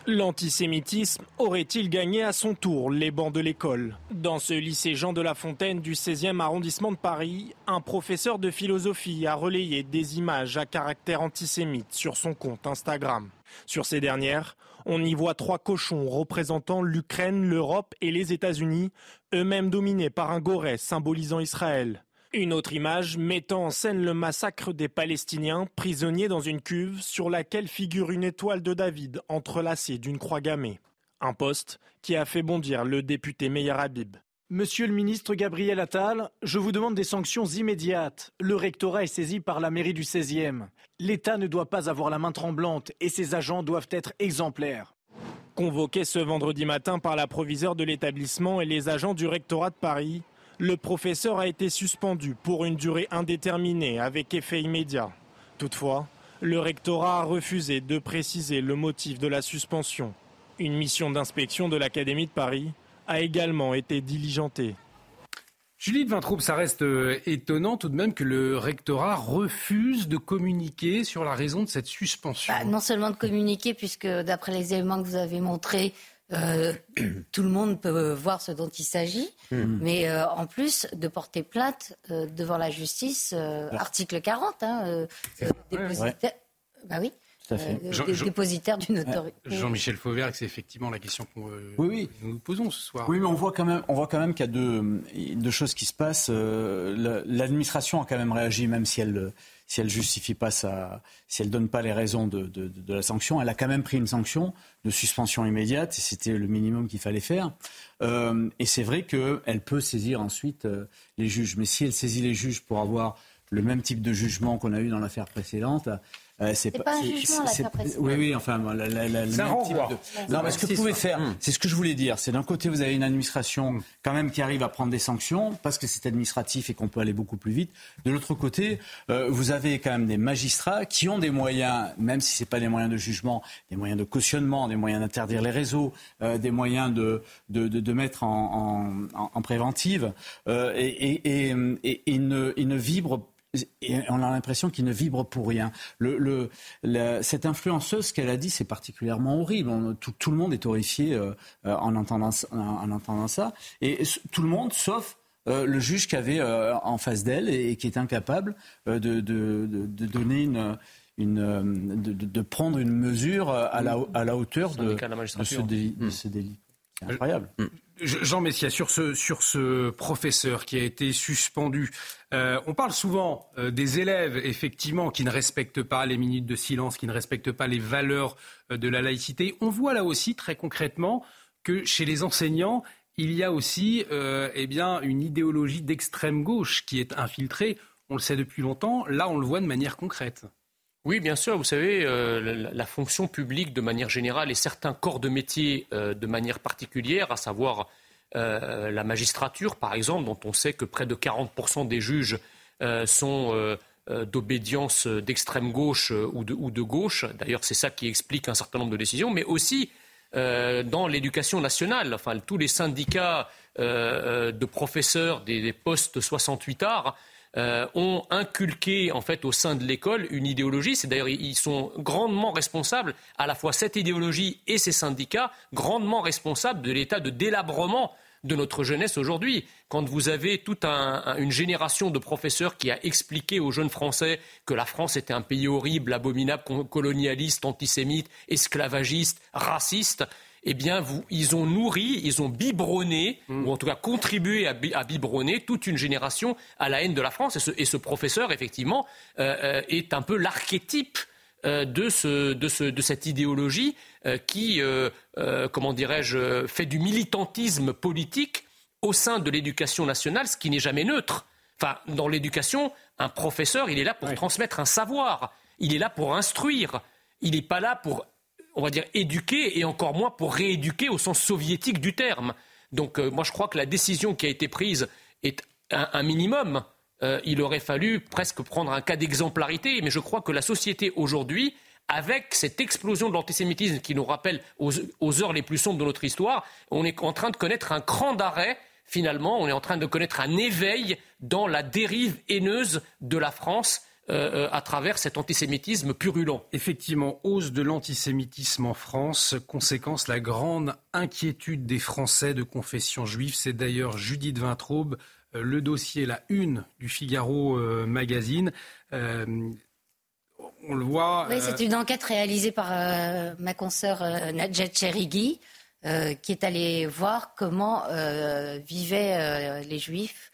L'antisémitisme aurait-il gagné à son tour les bancs de l'école? Dans ce lycée Jean de La Fontaine du 16e arrondissement de Paris, un professeur de philosophie a relayé des images à caractère antisémite sur son compte Instagram. Sur ces dernières, on y voit trois cochons représentant l'Ukraine, l'Europe et les États-Unis, eux-mêmes dominés par un goret symbolisant Israël. Une autre image mettant en scène le massacre des Palestiniens prisonniers dans une cuve sur laquelle figure une étoile de David entrelacée d'une croix gammée. Un poste qui a fait bondir le député Meir Habib. Monsieur le ministre Gabriel Attal, je vous demande des sanctions immédiates. Le rectorat est saisi par la mairie du 16e. L'État ne doit pas avoir la main tremblante et ses agents doivent être exemplaires. Convoqué ce vendredi matin par la proviseure de l'établissement et les agents du rectorat de Paris, le professeur a été suspendu pour une durée indéterminée avec effet immédiat. Toutefois, le rectorat a refusé de préciser le motif de la suspension. Une mission d'inspection de l'Académie de Paris a également été diligenté. Julie de Vintraube, ça reste euh, étonnant tout de même que le rectorat refuse de communiquer sur la raison de cette suspension. Bah, non seulement de communiquer, puisque d'après les éléments que vous avez montrés, euh, tout le monde peut voir ce dont il s'agit, hmm. mais euh, en plus de porter plainte devant la justice, article 40, hein, Bah oui. Euh, Jean, dépositaire d'une autorité. Jean-Michel Fauvert, c'est effectivement la question que euh, nous posons ce soir. Oui, mais on voit quand même, on voit quand même qu'il y a deux, deux, choses qui se passent. Euh, l'administration a quand même réagi, même si elle si elle justifie pas sa, si elle donne pas les raisons de, de, de, la sanction, elle a quand même pris une sanction de suspension immédiate et c'était le minimum qu'il fallait faire. Euh, et c'est vrai qu'elle peut saisir ensuite les juges, mais si elle saisit les juges pour avoir le même type de jugement qu'on a eu dans l'affaire précédente, euh, c'est pas, un jugement, la Oui, oui, enfin, la, la, la, c'est un type de... Non, mais ce que vous pouvez faire, hmm. c'est ce que je voulais dire. C'est d'un côté, vous avez une administration quand même qui arrive à prendre des sanctions parce que c'est administratif et qu'on peut aller beaucoup plus vite. De l'autre côté, euh, vous avez quand même des magistrats qui ont des moyens, même si c'est pas des moyens de jugement, des moyens de cautionnement, des moyens d'interdire les réseaux, euh, des moyens de, de, de, de mettre en, en, en préventive, euh, et, et, et, et, ils ne, ils ne vibrent et on a l'impression qu'il ne vibre pour rien. Le, cette influenceuse, ce qu'elle a dit, c'est particulièrement horrible. tout, le monde est horrifié euh, euh, en, entendant, en, entendant ça. Et tout le monde, sauf euh, le juge qui avait en face d'elle et, qui est incapable de, de, donner une, une de, prendre une mesure à la, à la hauteur de, ce délit. Incroyable. Mm. Jean Messia, sur ce, sur ce professeur qui a été suspendu, euh, on parle souvent euh, des élèves, effectivement, qui ne respectent pas les minutes de silence, qui ne respectent pas les valeurs euh, de la laïcité. On voit là aussi, très concrètement, que chez les enseignants, il y a aussi eh bien, une idéologie d'extrême gauche qui est infiltrée. On le sait depuis longtemps. Là, on le voit de manière concrète. Oui, bien sûr. Vous savez, la, fonction publique de manière générale et certains corps de métier de manière particulière, à savoir euh, la magistrature, par exemple, dont on sait que près de 40% des juges euh, sont euh, d'obédience d'extrême gauche ou de, gauche. D'ailleurs, c'est ça qui explique un certain nombre de décisions, mais aussi dans l'éducation nationale. Enfin, tous les syndicats de professeurs des, postes 68 arts ont inculqué en fait au sein de l'école une idéologie. C'est d'ailleurs ils sont grandement responsables, à la fois cette idéologie et ces syndicats, grandement responsables de l'état de délabrement de notre jeunesse aujourd'hui. Quand vous avez toute une génération de professeurs qui a expliqué aux jeunes Français que la France était un pays horrible, abominable, colonialiste, antisémite, esclavagiste, raciste, eh bien, ils ont nourri, ils ont biberonné, mm. ou en tout cas contribué à, biberonner toute une génération à la haine de la France. Et ce, professeur, effectivement, euh, euh, est un peu l'archétype euh, de, cette idéologie euh, qui, comment dirais-je, fait du militantisme politique au sein de l'éducation nationale, ce qui n'est jamais neutre. Enfin, dans l'éducation, un professeur, il est là pour transmettre un savoir, il est là pour instruire, il n'est pas là pour, on va dire, éduquer et encore moins pour rééduquer au sens soviétique du terme. Donc, moi, je crois que la décision qui a été prise est un minimum. Euh, il aurait fallu presque prendre un cas d'exemplarité. Mais je crois que la société aujourd'hui, avec cette explosion de l'antisémitisme qui nous rappelle aux, heures les plus sombres de notre histoire, on est en train de connaître un cran d'arrêt. Finalement, on est en train de connaître un éveil dans la dérive haineuse de la France. Euh, euh, à travers cet antisémitisme purulent. Effectivement, hausse de l'antisémitisme en France, conséquence la grande inquiétude des Français de confession juive. C'est d'ailleurs Judith Vintraube, euh, le dossier, la une du Figaro euh, Magazine. Euh, on le voit. Oui, c'est une enquête réalisée par ma consoeur Nadjet Cherigui, qui est allée voir comment vivaient les Juifs,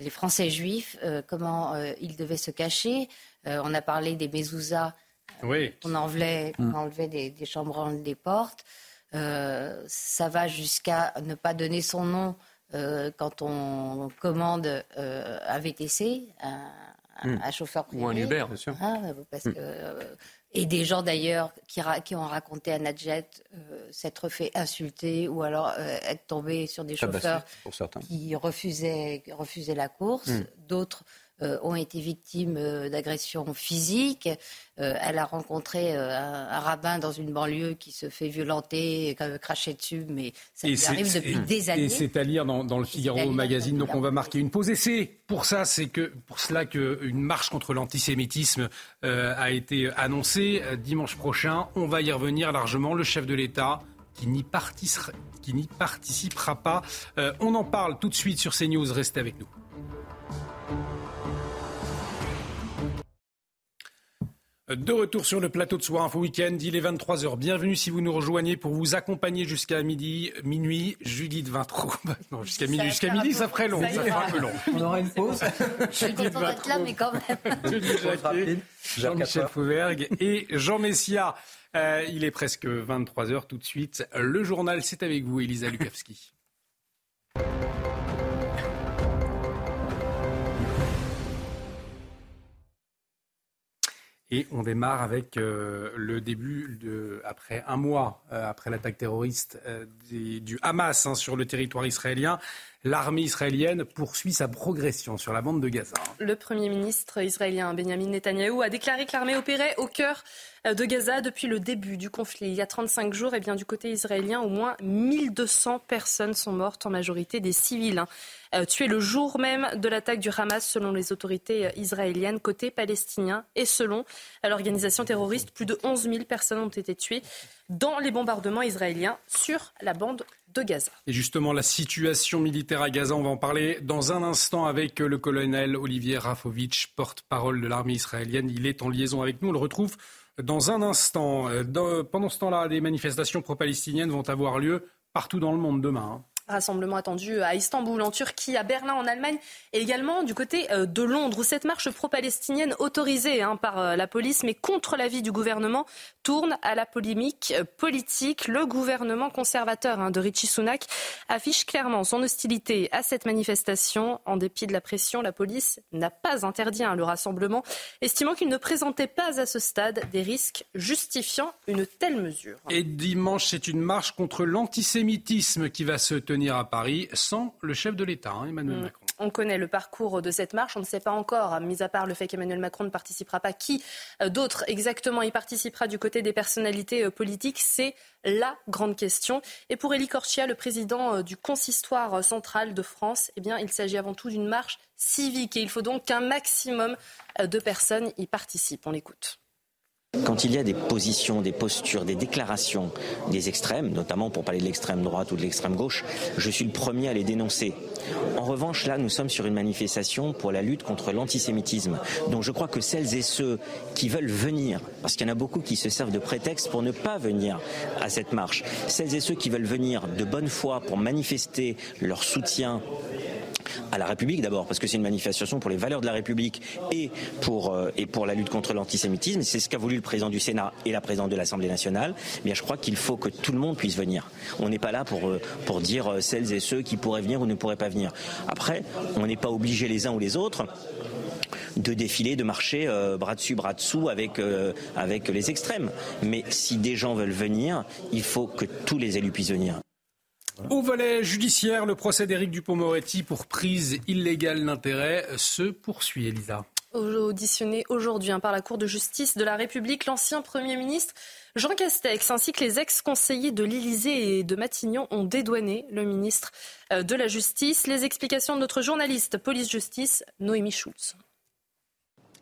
les Français juifs, comment ils devaient se cacher. on a parlé des mezuzahs. Oui. On enlevait, on enlevait des, des chambres des portes. ça va jusqu'à ne pas donner son nom euh, quand on commande euh, un VTC, hmm. un, chauffeur privé. Ou un Uber, bien sûr. Ah, parce hmm. que, euh, et des gens d'ailleurs qui, qui, ont raconté à Nadjet s'être fait insulter ou alors être tombé sur des chauffeurs qui refusaient, refusaient la course. Hmm. D'autres euh, ont été victimes euh, d'agressions physiques. Euh, elle a rencontré un, rabbin dans une banlieue qui se fait violenter, cracher dessus, mais ça lui arrive depuis des années. Et c'est à lire dans, le Figaro magazine. Donc on va marquer une pause. Et c'est pour ça, c'est que pour cela qu'une marche contre l'antisémitisme a été annoncée dimanche prochain. On va y revenir largement. Le chef de l'État qui n'y participera pas. on en parle tout de suite sur CNews. Restez avec nous. De retour sur le plateau de Soir Info Week-end, il est 23h. Bienvenue si vous nous rejoignez pour vous accompagner jusqu'à midi, minuit, Judith 23. Non, jusqu'à minuit, jusqu'à midi, ça ferait long, ça, ferait un peu long. On aura une pause. Je suis content d'être là, mais quand même. Jean-Michel Fauvergue et Jean Messia. Euh, il est presque 23h tout de suite. Le journal, c'est avec vous, Elisa Lukavski. Et on démarre avec euh, le début, de, après un mois euh, après l'attaque terroriste euh, du Hamas hein, sur le territoire israélien, l'armée israélienne poursuit sa progression sur la bande de Gaza. Le Premier ministre israélien Benjamin Netanyahou a déclaré que l'armée opérait au cœur de Gaza depuis le début du conflit. Il y a 35 jours, et eh bien, du côté israélien, au moins 1200 personnes sont mortes, en majorité des civils. Hein. Euh, tués le jour même de l'attaque du Hamas, selon les autorités euh, israéliennes, côté palestinien. Et selon l'organisation terroriste, plus de 11 000 personnes ont été tuées dans les bombardements israéliens sur la bande de Gaza. Et justement, la situation militaire à Gaza, on va en parler dans un instant avec le colonel Olivier Rafovitch, porte-parole de l'armée israélienne. Il est en liaison avec nous. On le retrouve dans un instant. Euh, pendant ce temps-là, des manifestations pro-palestiniennes vont avoir lieu partout dans le monde demain. Hein. Rassemblement attendu à Istanbul, en Turquie, à Berlin, en Allemagne, et également du côté euh, de Londres, où cette marche pro-palestinienne autorisée hein, par euh, la police, mais contre l'avis du gouvernement, tourne à la polémique euh, politique. Le gouvernement conservateur hein, de Richie Sunak affiche clairement son hostilité à cette manifestation. En dépit de la pression, la police n'a pas interdit hein, le rassemblement, estimant qu'il ne présentait pas à ce stade des risques justifiant une telle mesure. Et dimanche, c'est une marche contre l'antisémitisme qui va se tenir à Paris sans le chef de l'État, hein, Emmanuel mm. Macron. On connaît le parcours de cette marche. On ne sait pas encore, mis à part le fait qu'Emmanuel Macron ne participera pas, qui euh, d'autre exactement y participera du côté des personnalités euh, politiques? C'est la grande question. Et pour Élie Corchia, le président euh, du consistoire central de France, eh bien, il s'agit avant tout d'une marche civique et il faut donc qu'un maximum de personnes y participent. On l'écoute. Quand il y a des positions, des postures, des déclarations des extrêmes, notamment pour parler de l'extrême droite ou de l'extrême gauche, je suis le premier à les dénoncer. En revanche, là, nous sommes sur une manifestation pour la lutte contre l'antisémitisme. Donc je crois que celles et ceux qui veulent venir, parce qu'il y en a beaucoup qui se servent de prétexte pour ne pas venir à cette marche, celles et ceux qui veulent venir de bonne foi pour manifester leur soutien à la République d'abord, parce que c'est une manifestation pour les valeurs de la République et pour, euh, et pour la lutte contre l'antisémitisme. C'est ce qu'a voulu président du Sénat et la présidente de l'Assemblée nationale. Mais je crois qu'il faut que tout le monde puisse venir. On n'est pas là pour, euh, dire euh, celles et ceux qui pourraient venir ou ne pourraient pas venir. Après, on n'est pas obligé les uns ou les autres de défiler, de marcher bras dessus, bras dessous avec, avec les extrêmes. Mais si des gens veulent venir, il faut que tous les élus puissent venir. Au volet judiciaire, le procès d'Éric Dupont-Moretti pour prise illégale d'intérêt se poursuit, Elisa. Auditionné aujourd'hui hein, par la Cour de justice de la République, l'ancien Premier ministre Jean Castex ainsi que les ex-conseillers de l'Élysée et de Matignon ont dédouané le ministre euh, de la Justice. Les explications de notre journaliste police-justice, Noémie Schulz.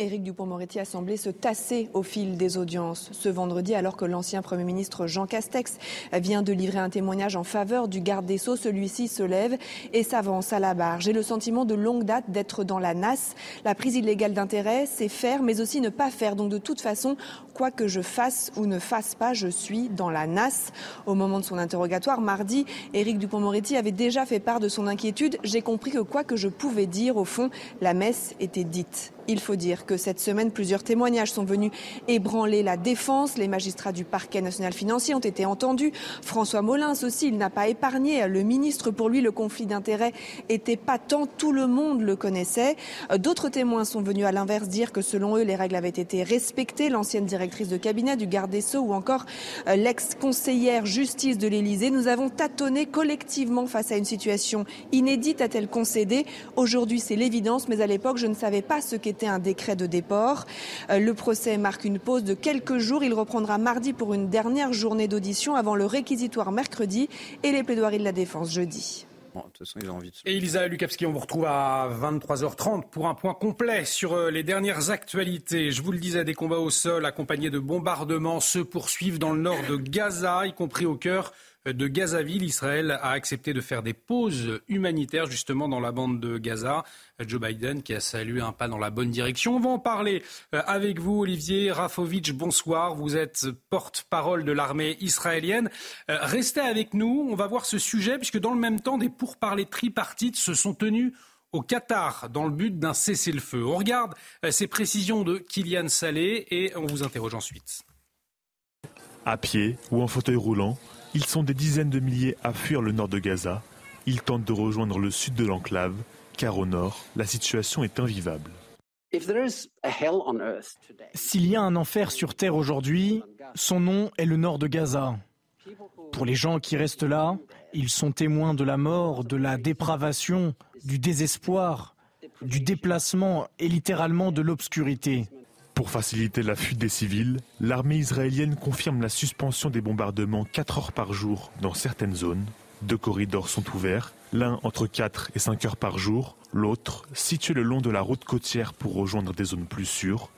Éric Dupont-Moretti a semblé se tasser au fil des audiences. Ce vendredi, alors que l'ancien Premier ministre Jean Castex vient de livrer un témoignage en faveur du garde des Sceaux, celui-ci se lève et s'avance à la barre. J'ai le sentiment de longue date d'être dans la nasse. La prise illégale d'intérêt, c'est faire, mais aussi ne pas faire. Donc de toute façon, quoi que je fasse ou ne fasse pas, je suis dans la nasse. Au moment de son interrogatoire, mardi, Éric Dupont-Moretti avait déjà fait part de son inquiétude. J'ai compris que quoi que je pouvais dire, au fond, la messe était dite. Il faut dire que cette semaine, plusieurs témoignages sont venus ébranler la défense. Les magistrats du parquet national financier ont été entendus. François Molins aussi, il n'a pas épargné le ministre. Pour lui, le conflit d'intérêts était pas tant, tout le monde le connaissait. D'autres témoins sont venus à l'inverse dire que selon eux, les règles avaient été respectées. L'ancienne directrice de cabinet du garde des Sceaux ou encore euh, l'ex-conseillère justice de l'Élysée. Nous avons tâtonné collectivement face à une situation inédite, a-t-elle concédé. Aujourd'hui, c'est l'évidence, mais à l'époque, je ne savais pas ce qu'était un décret de déport. Euh, le procès marque une pause de quelques jours. Il reprendra mardi pour une dernière journée d'audition avant le réquisitoire mercredi et les plaidoiries de la défense jeudi. de toute façon, ils ont envie de... Et Elisa Lukavski, on vous retrouve à 23h30 pour un point complet sur euh, les dernières actualités. Je vous le disais, des combats au sol accompagnés de bombardements se poursuivent dans le nord de Gaza, y compris au cœur de Gazaville. Israël a accepté de faire des pauses humanitaires justement dans la bande de Gaza. Joe Biden qui a salué un pas dans la bonne direction. On va en parler euh, avec vous, Olivier Rafovitch. Bonsoir. Vous êtes porte-parole de l'armée israélienne. Euh, restez avec nous. On va voir ce sujet puisque dans le même temps, des pourparlers tripartites se sont tenus au Qatar dans le but d'un cessez-le-feu. On regarde euh, ces précisions de Kylian Salé et on vous interroge ensuite. À pied ou en fauteuil roulant, ils sont des dizaines de milliers à fuir le nord de Gaza. Ils tentent de rejoindre le sud de l'enclave, car au nord, la situation est invivable. S'il y a un enfer sur Terre aujourd'hui, son nom est le nord de Gaza. Pour les gens qui restent là, ils sont témoins de la mort, de la dépravation, du désespoir, du déplacement et littéralement de l'obscurité. Pour faciliter la fuite des civils, l'armée israélienne confirme la suspension des bombardements 4 heures par jour dans certaines zones. Deux corridors sont ouverts, l'un entre 4 et 5 heures par jour, l'autre situé le long de la route côtière pour rejoindre des zones plus sûres.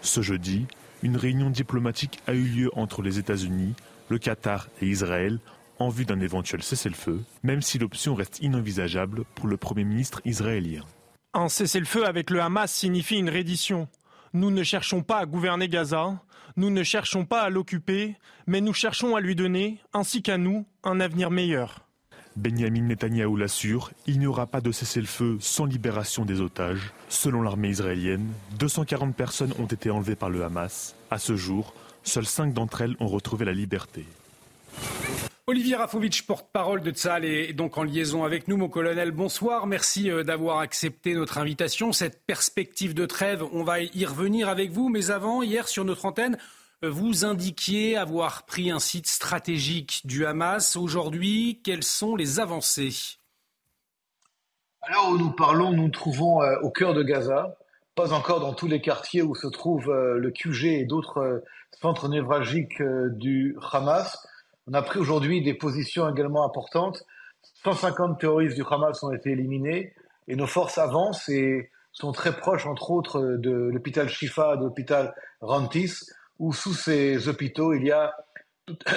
Ce jeudi, une réunion diplomatique a eu lieu entre les États-Unis, le Qatar et Israël en vue d'un éventuel cessez-le-feu, même si l'option reste inenvisageable pour le Premier ministre israélien. Un cessez-le-feu avec le Hamas signifie une reddition. Nous ne cherchons pas à gouverner Gaza, nous ne cherchons pas à l'occuper, mais nous cherchons à lui donner, ainsi qu'à nous, un avenir meilleur. Benjamin Netanyahou l'assure, il n'y aura pas de cessez-le-feu sans libération des otages. Selon l'armée israélienne, 240 personnes ont été enlevées par le Hamas. À ce jour, seules 5 d'entre elles ont retrouvé la liberté. Olivier Rafovitch, porte-parole de Tzal, est donc en liaison avec nous. Mon colonel, bonsoir. Merci euh, d'avoir accepté notre invitation. Cette perspective de trêve, on va y revenir avec vous. Mais avant, hier, sur notre antenne, euh, vous indiquiez avoir pris un site stratégique du Hamas. Aujourd'hui, quelles sont les avancées? Alors où nous parlons, nous nous trouvons euh, au cœur de Gaza, pas encore dans tous les quartiers où se trouve euh, le QG et d'autres centres névralgiques du Hamas. On a pris aujourd'hui des positions également importantes. 150 terroristes du Hamas ont été éliminés et nos forces avancent et sont très proches, entre autres, de l'hôpital Shifa, de l'hôpital Rantis, où sous ces hôpitaux, il y a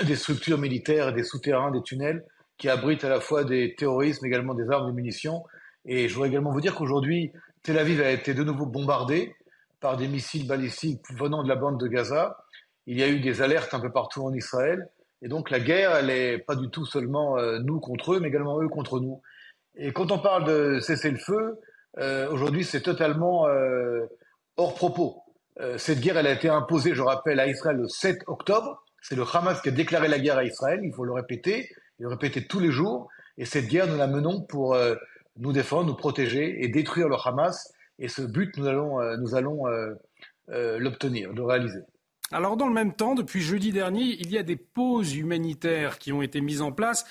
des structures militaires, des souterrains, des tunnels qui abritent à la fois des terroristes, mais également des armes, des munitions. Et je voudrais également vous dire qu'aujourd'hui, Tel Aviv a été de nouveau bombardée par des missiles balistiques venant de la bande de Gaza. Il y a eu des alertes un peu partout en Israël. Et donc la guerre, elle n'est pas du tout seulement euh, nous contre eux, mais également eux contre nous. Et quand on parle de cesser le feu, euh, aujourd'hui c'est totalement euh, hors propos. cette guerre, elle a été imposée, je rappelle, à Israël le 7 octobre. C'est le Hamas qui a déclaré la guerre à Israël, il faut le répéter, et le répéter tous les jours. Et cette guerre, nous la menons pour nous défendre, nous protéger et détruire le Hamas. Et ce but, nous allons, euh, nous allons euh, euh, l'obtenir, le réaliser. Alors dans le même temps, depuis jeudi dernier, il y a des pauses humanitaires qui ont été mises en place.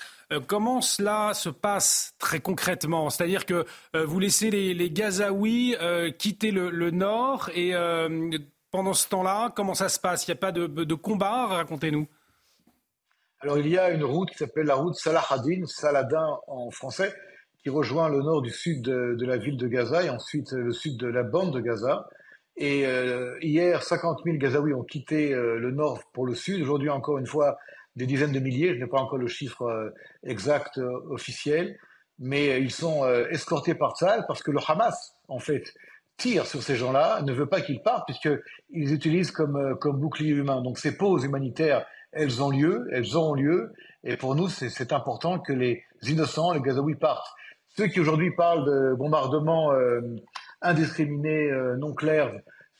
comment cela se passe très concrètement? C'est-à-dire que vous laissez les, Gazaouis quitter le, nord et pendant ce temps-là, comment ça se passe? Il n'y a pas de, de combat Racontez-nous. Alors il y a une route qui s'appelle la route Salahadin, Saladin en français, qui rejoint le nord du sud de, la ville de Gaza et ensuite le sud de la bande de Gaza. Et euh, hier, 50 000 Gazaouis ont quitté euh, le nord pour le sud. Aujourd'hui, encore une fois, des dizaines de milliers. Je n'ai pas encore le chiffre euh, exact officiel, mais ils sont escortés par Tzal parce que le Hamas, en fait, tire sur ces gens-là, ne veut pas qu'ils partent puisqu'ils utilisent comme, comme bouclier humain. Donc ces pauses humanitaires, elles ont lieu, elles ont lieu. Et pour nous, c'est important que les innocents, les Gazaouis partent. Ceux qui aujourd'hui parlent de bombardements euh, indiscriminés, euh, non clairs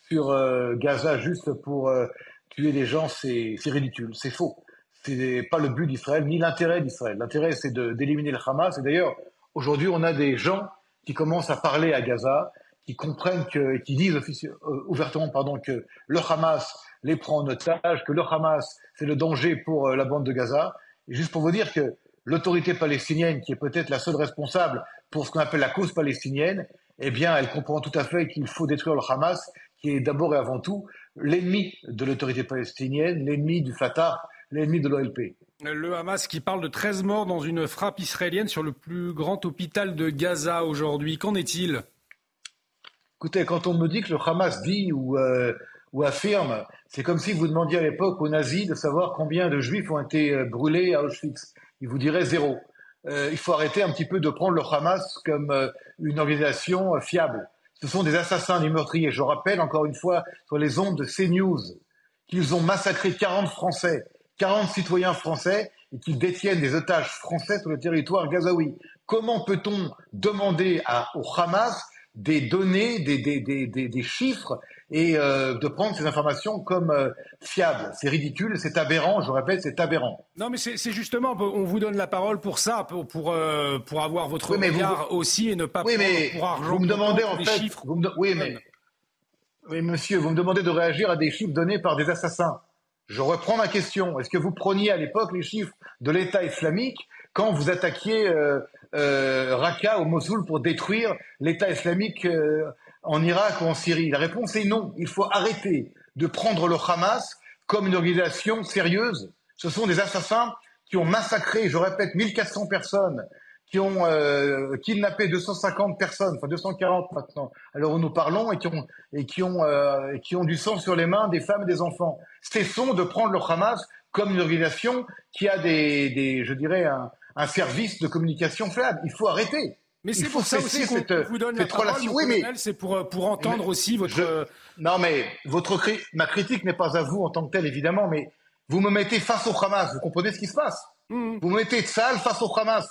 sur euh, Gaza juste pour tuer des gens, c'est ridicule, c'est faux. C'est pas le but d'Israël ni l'intérêt d'Israël. L'intérêt, c'est d'éliminer le Hamas. Et d'ailleurs, aujourd'hui, on a des gens qui commencent à parler à Gaza, qui comprennent que, qui disent ouvertement, pardon, que le Hamas les prend en otage, que le Hamas, c'est le danger pour la bande de Gaza. Et juste pour vous dire que l'autorité palestinienne, qui est peut-être la seule responsable pour ce qu'on appelle la cause palestinienne, eh bien, elle comprend tout à fait qu'il faut détruire le Hamas, qui est d'abord et avant tout l'ennemi de l'autorité palestinienne, l'ennemi du Fatah, l'ennemi de l'OLP. Le Hamas qui parle de 13 morts dans une frappe israélienne sur le plus grand hôpital de Gaza aujourd'hui. Qu'en est-il? Écoutez, quand on me dit que le Hamas dit ou, euh, ou affirme, c'est comme si vous demandiez à l'époque aux nazis de savoir combien de juifs ont été euh, brûlés à Auschwitz il vous dirait zéro. Euh, il faut arrêter un petit peu de prendre le Hamas comme euh, une organisation euh, fiable. Ce sont des assassins, des meurtriers. Je rappelle encore une fois sur les ondes de CNews qu'ils ont massacré 40 Français, 40 citoyens français et qu'ils détiennent des otages français sur le territoire gazaoui. Comment peut-on demander au Hamas des données, des chiffres et euh, de prendre ces informations comme euh, fiables. C'est ridicule, c'est aberrant, je répète, c'est aberrant. Non, mais c'est justement, on vous donne la parole pour ça, pour, pour, euh, pour avoir votre regard aussi et ne pas oui, mais pour argent. Vous me demandez en fait, chiffres oui, mais, oui, monsieur, vous me demandez de réagir à des chiffres donnés par des assassins. Je reprends ma question. Est-ce que vous preniez à l'époque les chiffres de l'État islamique quand vous attaquiez euh, euh, Raqqa ou Mossoul pour détruire l'État islamique euh, en Irak ou en Syrie La réponse est non. Il faut arrêter de prendre le Hamas comme une organisation sérieuse. Ce sont des assassins qui ont massacré, je répète, 1400 personnes, qui ont euh, kidnappé 250 personnes, enfin 240 maintenant, alors où nous parlons, et qui ont, et qui ont, euh, qui ont du sang sur les mains des femmes et des enfants. Cessons de prendre le Hamas comme une organisation qui a des, je dirais, un, un service de communication fiable. Il faut arrêter. Mais c'est pour ça aussi qu'on vous donne la parole. Oui, mais c'est pour, pour entendre aussi votre. Euh, non, mais votre ma critique n'est pas à vous en tant que tel, évidemment, mais vous me mettez face au Hamas. Vous comprenez ce qui se passe? Mmh. Vous me mettez de salle face au Hamas.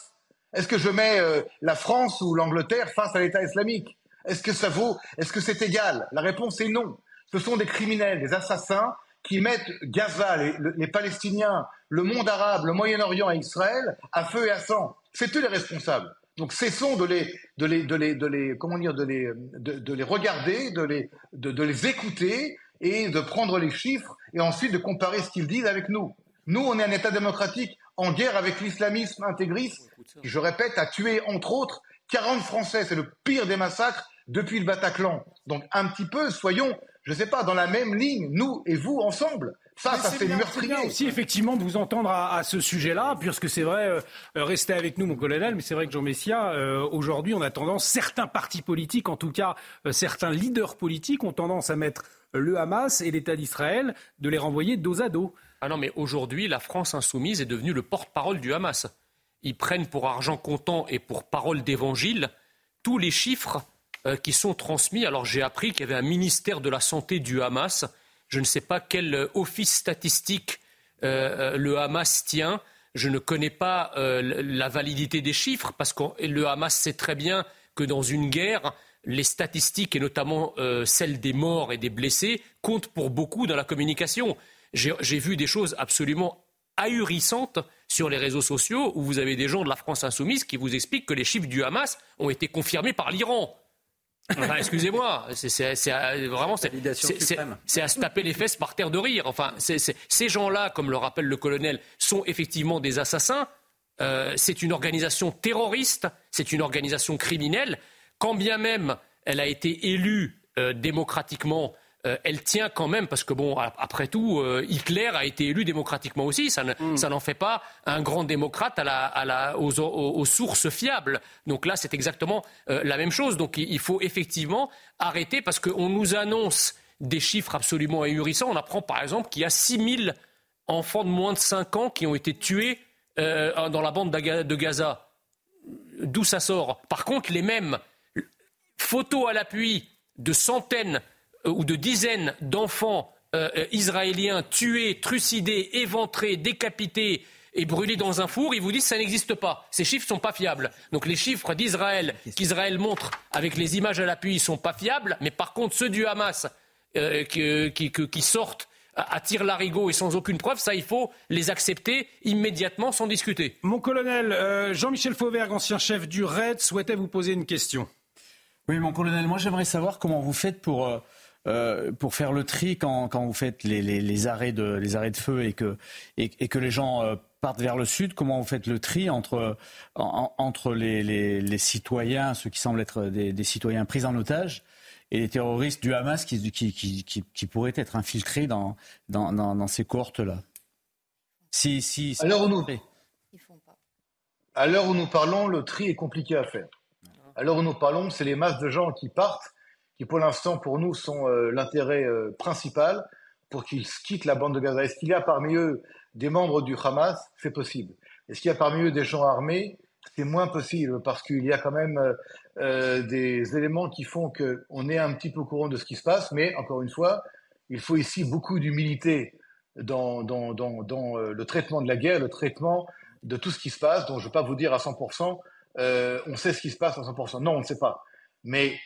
Est-ce que je mets euh, la France ou l'Angleterre face à l'État islamique? Est-ce que ça vaut Est-ce que c'est égal? La réponse est non. Ce sont des criminels, des assassins qui mettent Gaza, les, les Palestiniens, le monde arabe, le Moyen-Orient et Israël à feu et à sang. C'est eux les responsables. Donc cessons de les, de les, de les, de les, comment dire, de les, de, les regarder, de les, de, les écouter et de prendre les chiffres et ensuite de comparer ce qu'ils disent avec nous. Nous, on est un État démocratique en guerre avec l'islamisme intégriste, qui, je répète, a tué entre autres 40 Français, c'est le pire des massacres depuis le Bataclan. Donc un petit peu, soyons, je ne sais pas, dans la même ligne, nous et vous ensemble. Ça, ça fait meurtrier. C'est aussi effectivement de vous entendre à, ce sujet-là, puisque c'est vrai, euh, restez avec nous, mon colonel, mais c'est vrai que Jean Messia, euh, aujourd'hui, on a tendance, certains partis politiques, en tout cas euh, certains leaders politiques, ont tendance à mettre le Hamas et l'État d'Israël, de les renvoyer dos à dos. Ah non, mais aujourd'hui, la France insoumise est devenue le porte-parole du Hamas. Ils prennent pour argent comptant et pour parole d'évangile tous les chiffres qui sont transmis. Alors j'ai appris qu'il y avait un ministère de la Santé du Hamas je ne sais pas quel euh, office statistique euh, euh, le Hamas tient. Je ne connais pas la validité des chiffres parce que le Hamas sait très bien que dans une guerre, les statistiques et notamment celles des morts et des blessés comptent pour beaucoup dans la communication. J'ai vu des choses absolument ahurissantes sur les réseaux sociaux où vous avez des gens de la France insoumise qui vous expliquent que les chiffres du Hamas ont été confirmés par l'Iran excusez-moi, c'est vraiment c'est à se taper les fesses par terre de rire. Enfin, ces gens-là, comme le rappelle le colonel, sont effectivement des assassins. Euh, c'est une organisation terroriste, c'est une organisation criminelle. Quand bien même elle a été élue euh, démocratiquement euh, elle tient quand même, parce que bon, après tout, euh, Hitler a été élu démocratiquement aussi. Ça, mm. n'en fait pas un grand démocrate aux, sources fiables. Donc là, c'est exactement euh, la même chose. Donc il, faut effectivement arrêter, parce qu'on nous annonce des chiffres absolument ahurissants. On apprend par exemple qu'il y a 6000 enfants de moins de 5 ans qui ont été tués dans la bande de Gaza. D'où ça sort? Par contre, les mêmes photos à l'appui de centaines ou de dizaines d'enfants euh, euh, israéliens tués, trucidés, éventrés, décapités et brûlés dans un four, ils vous disent que ça n'existe pas. Ces chiffres ne sont pas fiables. Donc les chiffres d'Israël, qu'Israël montre avec les images à l'appui, ne sont pas fiables. Mais par contre, ceux du Hamas qui, sortent à tir larigot et sans aucune preuve, ça, il faut les accepter immédiatement sans discuter. Mon colonel, Jean-Michel Fauvergue, ancien chef du RAID, souhaitait vous poser une question. Oui, mon colonel, moi j'aimerais savoir comment vous faites pour... Euh, pour faire le tri quand, quand vous faites les, les, les, arrêts de, les arrêts de feu et que, et, et que les gens euh, partent vers le sud, comment vous faites le tri entre, entre les, les, citoyens, ceux qui semblent être des, des, citoyens pris en otage, et les terroristes du Hamas qui, qui, qui, qui pourraient être infiltrés dans, dans, dans, ces cohortes-là? Si, si, à l'heure où, nous... à l'heure où nous parlons, le tri est compliqué à faire. À l'heure où nous parlons, c'est les masses de gens qui partent qui pour l'instant pour nous sont euh, l'intérêt euh, principal pour qu'ils quittent la bande de Gaza. Est-ce qu'il y a parmi eux des membres du Hamas? C'est possible. Est-ce qu'il y a parmi eux des gens armés? C'est moins possible parce qu'il y a quand même euh, des éléments qui font qu'on est un petit peu au courant de ce qui se passe, mais encore une fois, il faut ici beaucoup d'humilité dans, dans, le traitement de la guerre, le traitement de tout ce qui se passe, dont je ne vais pas vous dire à 100%, on sait ce qui se passe à 100%. Non, on ne sait pas. Mais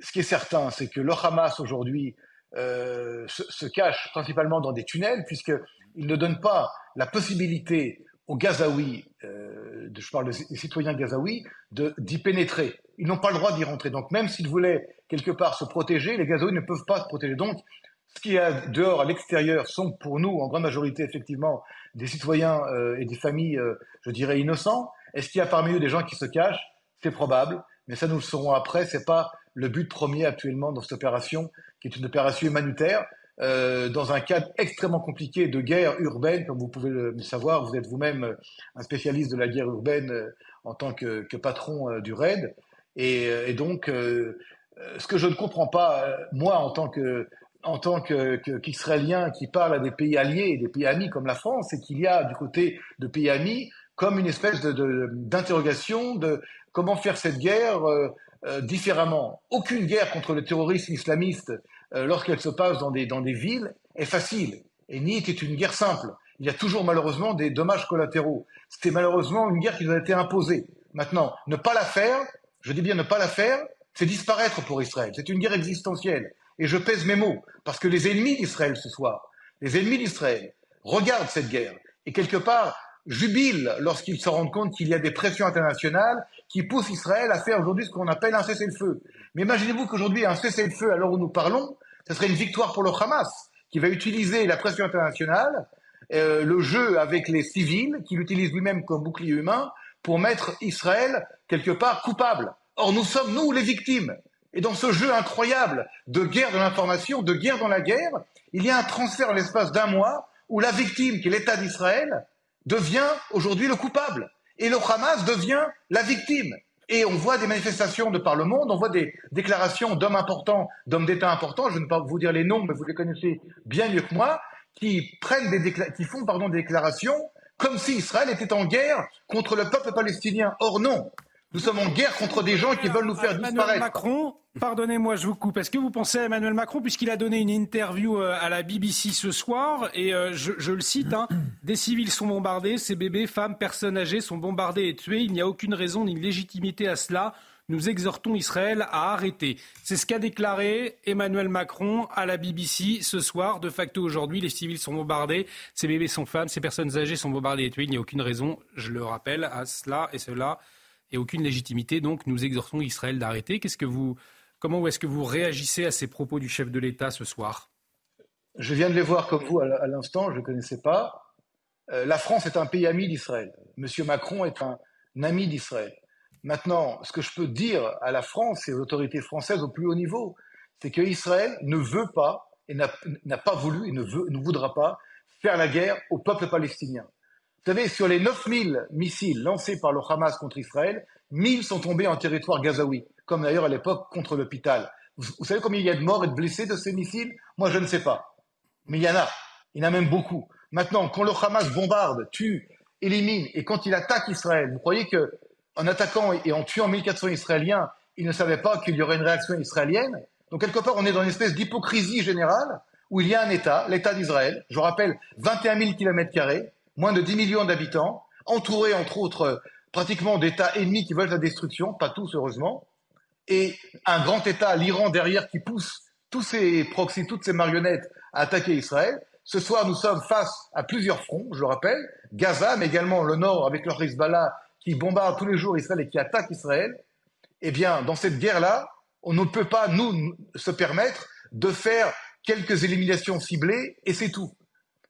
ce qui est certain, c'est que le Hamas aujourd'hui euh, se, cache principalement dans des tunnels, puisqu'il ne donne pas la possibilité aux Gazaouis, euh, je parle des citoyens gazaouis, d'y pénétrer. Ils n'ont pas le droit d'y rentrer. Donc même s'ils voulaient quelque part se protéger, les Gazaouis ne peuvent pas se protéger. Donc ce qui est dehors, à l'extérieur, sont pour nous, en grande majorité, effectivement, des citoyens euh, et des familles, je dirais, innocents. Est-ce qu'il y a parmi eux des gens qui se cachent? C'est probable, mais ça nous le saurons après. C'est pas le but premier actuellement dans cette opération, qui est une opération humanitaire, euh, dans un cadre extrêmement compliqué de guerre urbaine, comme vous pouvez le savoir, vous êtes vous-même un spécialiste de la guerre urbaine euh, en tant que, patron euh, du RAID. Et, donc, ce que je ne comprends pas, moi, en tant que qu'Israélien qui parle à des pays alliés et des pays amis comme la France, c'est qu'il y a du côté de pays amis comme une espèce d'interrogation de, comment faire cette guerre euh, différemment. Aucune guerre contre le terrorisme islamiste, euh, lorsqu'elle se passe dans des, dans des villes, est facile. Et ni est une guerre simple. Il y a toujours malheureusement des dommages collatéraux. C'était malheureusement une guerre qui nous a été imposée. Maintenant, ne pas la faire, je dis bien ne pas la faire, c'est disparaître pour Israël. C'est une guerre existentielle. Et je pèse mes mots, parce que les ennemis d'Israël ce soir, les ennemis d'Israël, regardent cette guerre. Et quelque part, jubilent lorsqu'ils se rendent compte qu'il y a des pressions internationales qui poussent Israël à faire aujourd'hui ce qu'on appelle un cessez-le-feu. Mais imaginez-vous qu'aujourd'hui, un cessez-le-feu, à l'heure où nous parlons, ce serait une victoire pour le Hamas, qui va utiliser la pression internationale, euh, le jeu avec les civils, qu'il utilise lui-même comme bouclier humain, pour mettre Israël quelque part coupable. Or, nous sommes, nous, les victimes. Et dans ce jeu incroyable de guerre de l'information, de guerre dans la guerre, il y a un transfert en l'espace d'un mois où la victime, qui est l'État d'Israël, devient aujourd'hui le coupable. Et le Hamas devient la victime. Et on voit des manifestations de par le monde, on voit des déclarations d'hommes importants, d'hommes d'État importants, je ne vais pas vous dire les noms, mais vous les connaissez bien mieux que moi, qui, prennent des qui font pardon, des déclarations comme si Israël était en guerre contre le peuple palestinien. Or non, nous sommes en guerre contre des gens qui veulent nous faire disparaître. Macron, pardonnez-moi, je vous coupe. Est-ce que vous pensez à Emmanuel Macron, puisqu'il a donné une interview euh, à la BBC ce soir, et euh, je, le cite, hein, des civils sont bombardés, ces bébés, femmes, personnes âgées sont bombardés et tués, il n'y a aucune raison ni légitimité à cela. Nous exhortons Israël à arrêter. C'est ce qu'a déclaré Emmanuel Macron à la BBC ce soir. De facto, aujourd'hui, les civils sont bombardés, ces bébés sont femmes, ces personnes âgées sont bombardées et tuées. Il n'y a aucune raison, je le rappelle, à cela et cela et aucune légitimité. Donc nous exhortons Israël d'arrêter. Qu'est-ce que vous, comment est-ce que vous réagissez à ces propos du chef de l'État ce soir? Je viens de les voir comme vous à l'instant, je ne connaissais pas. Euh, la France est un pays ami d'Israël. Monsieur Macron est un, ami d'Israël. Maintenant, ce que je peux dire à la France et aux autorités françaises au plus haut niveau, c'est qu'Israël ne veut pas et n'a pas voulu et ne voudra pas faire la guerre au peuple palestinien. Vous savez, sur les 9000 missiles lancés par le Hamas contre Israël, 1000 sont tombés en territoire gazaoui, comme d'ailleurs à l'époque contre l'hôpital. Vous, vous, savez combien il y a de morts et de blessés de ces missiles? Moi, je ne sais pas. Mais il y en a. Il y en a même beaucoup. Maintenant, quand le Hamas bombarde, tue, élimine, et quand il attaque Israël, vous croyez que en attaquant et en tuant 1400 Israéliens, il ne savait pas qu'il y aurait une réaction israélienne? Donc, quelque part, on est dans une espèce d'hypocrisie générale où il y a un État, l'État d'Israël, je rappelle, 21 000 kilomètres carrés, moins de 10 millions d'habitants, entouré entre autres pratiquement d'États ennemis qui veulent la destruction, pas tous heureusement, et un grand État, l'Iran derrière, qui pousse tous ces proxys, toutes ces marionnettes à attaquer Israël. Ce soir, nous sommes face à plusieurs fronts, je le rappelle, Gaza, mais également le Nord avec leur Hezbollah qui bombarde tous les jours Israël et qui attaque Israël. Eh bien, dans cette guerre-là, on ne peut pas, nous, se permettre de faire quelques éliminations ciblées et c'est tout